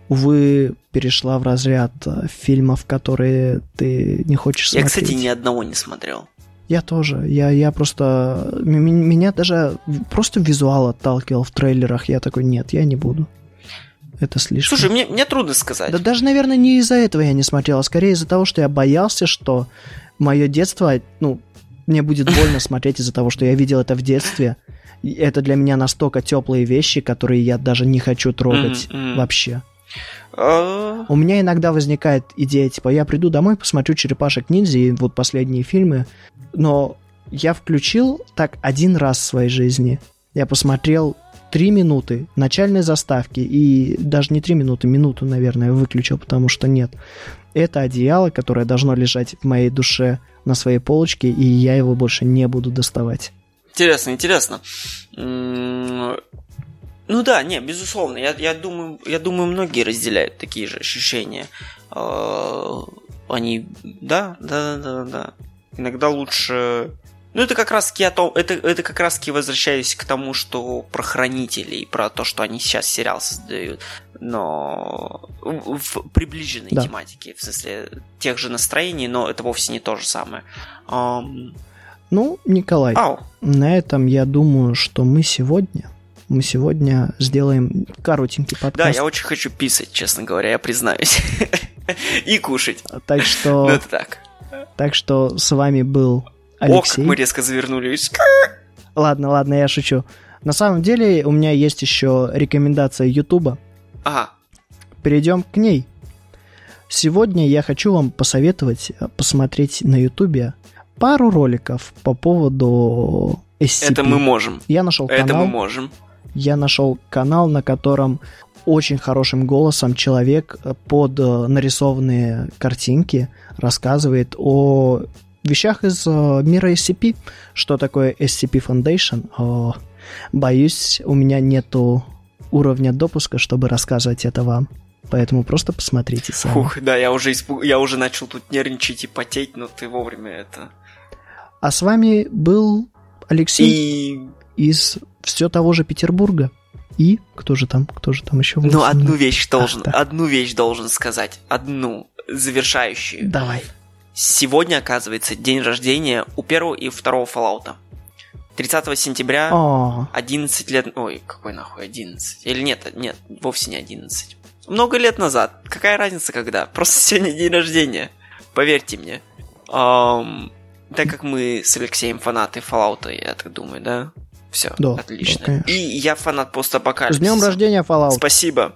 S1: увы, перешла в разряд э, фильмов, которые ты не хочешь
S2: Я,
S1: смотреть.
S2: кстати, ни одного не смотрел.
S1: Я тоже. Я, я просто... Меня даже просто визуал отталкивал в трейлерах. Я такой, нет, я не буду. Это слишком.
S2: Слушай, мне, мне трудно сказать.
S1: Да даже, наверное, не из-за этого я не смотрел, а скорее из-за того, что я боялся, что мое детство, ну, мне будет больно *laughs* смотреть из-за того, что я видел это в детстве. Это для меня настолько теплые вещи, которые я даже не хочу трогать вообще.
S2: А,
S1: У меня иногда возникает идея, типа, я приду домой, посмотрю черепашек ниндзя и вот последние фильмы, но я включил так один раз в своей жизни. Я посмотрел три минуты начальной заставки и даже не три минуты, минуту, наверное, выключил, потому что нет. Это одеяло, которое должно лежать в моей душе на своей полочке, и я его больше не буду доставать.
S2: Интересно, интересно. Ну да, не, безусловно. Я, я, думаю, я думаю, многие разделяют такие же ощущения. Э, они, да, да, да, да. Иногда лучше ну, это как раз таки о том, это, это как раз таки возвращаясь к тому, что про хранителей, про то, что они сейчас сериал создают, но в, в приближенной да. тематике, в смысле тех же настроений, но это вовсе не то же самое. Um...
S1: Ну, Николай,
S2: Ау.
S1: на этом я думаю, что мы сегодня мы сегодня сделаем коротенький подкаст.
S2: Да, я очень хочу писать, честно говоря, я признаюсь. *laughs* И кушать.
S1: Так что...
S2: Ну, это так.
S1: Так что с вами был Алексей.
S2: О, как мы резко завернулись.
S1: Ладно, ладно, я шучу. На самом деле у меня есть еще рекомендация Ютуба.
S2: Ага.
S1: Перейдем к ней. Сегодня я хочу вам посоветовать э, посмотреть на Ютубе пару роликов по поводу SCP.
S2: Это мы можем.
S1: Я нашел канал.
S2: Это мы можем.
S1: Я нашел канал, на котором очень хорошим голосом человек под э, нарисованные картинки рассказывает о вещах из э, мира SCP. Что такое SCP Foundation? О, боюсь, у меня нету уровня допуска, чтобы рассказывать это вам. Поэтому просто посмотрите сами.
S2: Фух, да, я уже, испуг... я уже начал тут нервничать и потеть, но ты вовремя это...
S1: А с вами был Алексей и... из все того же Петербурга. И кто же там, кто же там еще?
S2: Ну, одну вещь должен, а, одну вещь должен сказать, одну завершающую.
S1: Давай.
S2: Сегодня, оказывается, день рождения у первого и второго Fallout. 30 сентября,
S1: О.
S2: 11 лет... Ой, какой нахуй 11? Или нет, нет, вовсе не 11. Много лет назад. Какая разница, когда? Просто сегодня день рождения. Поверьте мне. Um, так как мы с Алексеем фанаты Fallout, я так думаю, да? Все,
S1: да,
S2: отлично.
S1: Да,
S2: и я фанат постапокалипсиса.
S1: С днем рождения, Fallout.
S2: Спасибо.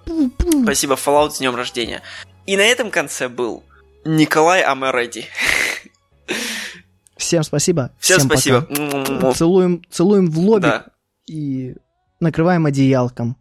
S2: Спасибо, Fallout, с днем рождения. И на этом конце был Николай Амереди.
S1: Всем спасибо.
S2: Всем, Всем спасибо.
S1: Пока. Целуем, целуем в лобик да. и накрываем одеялком.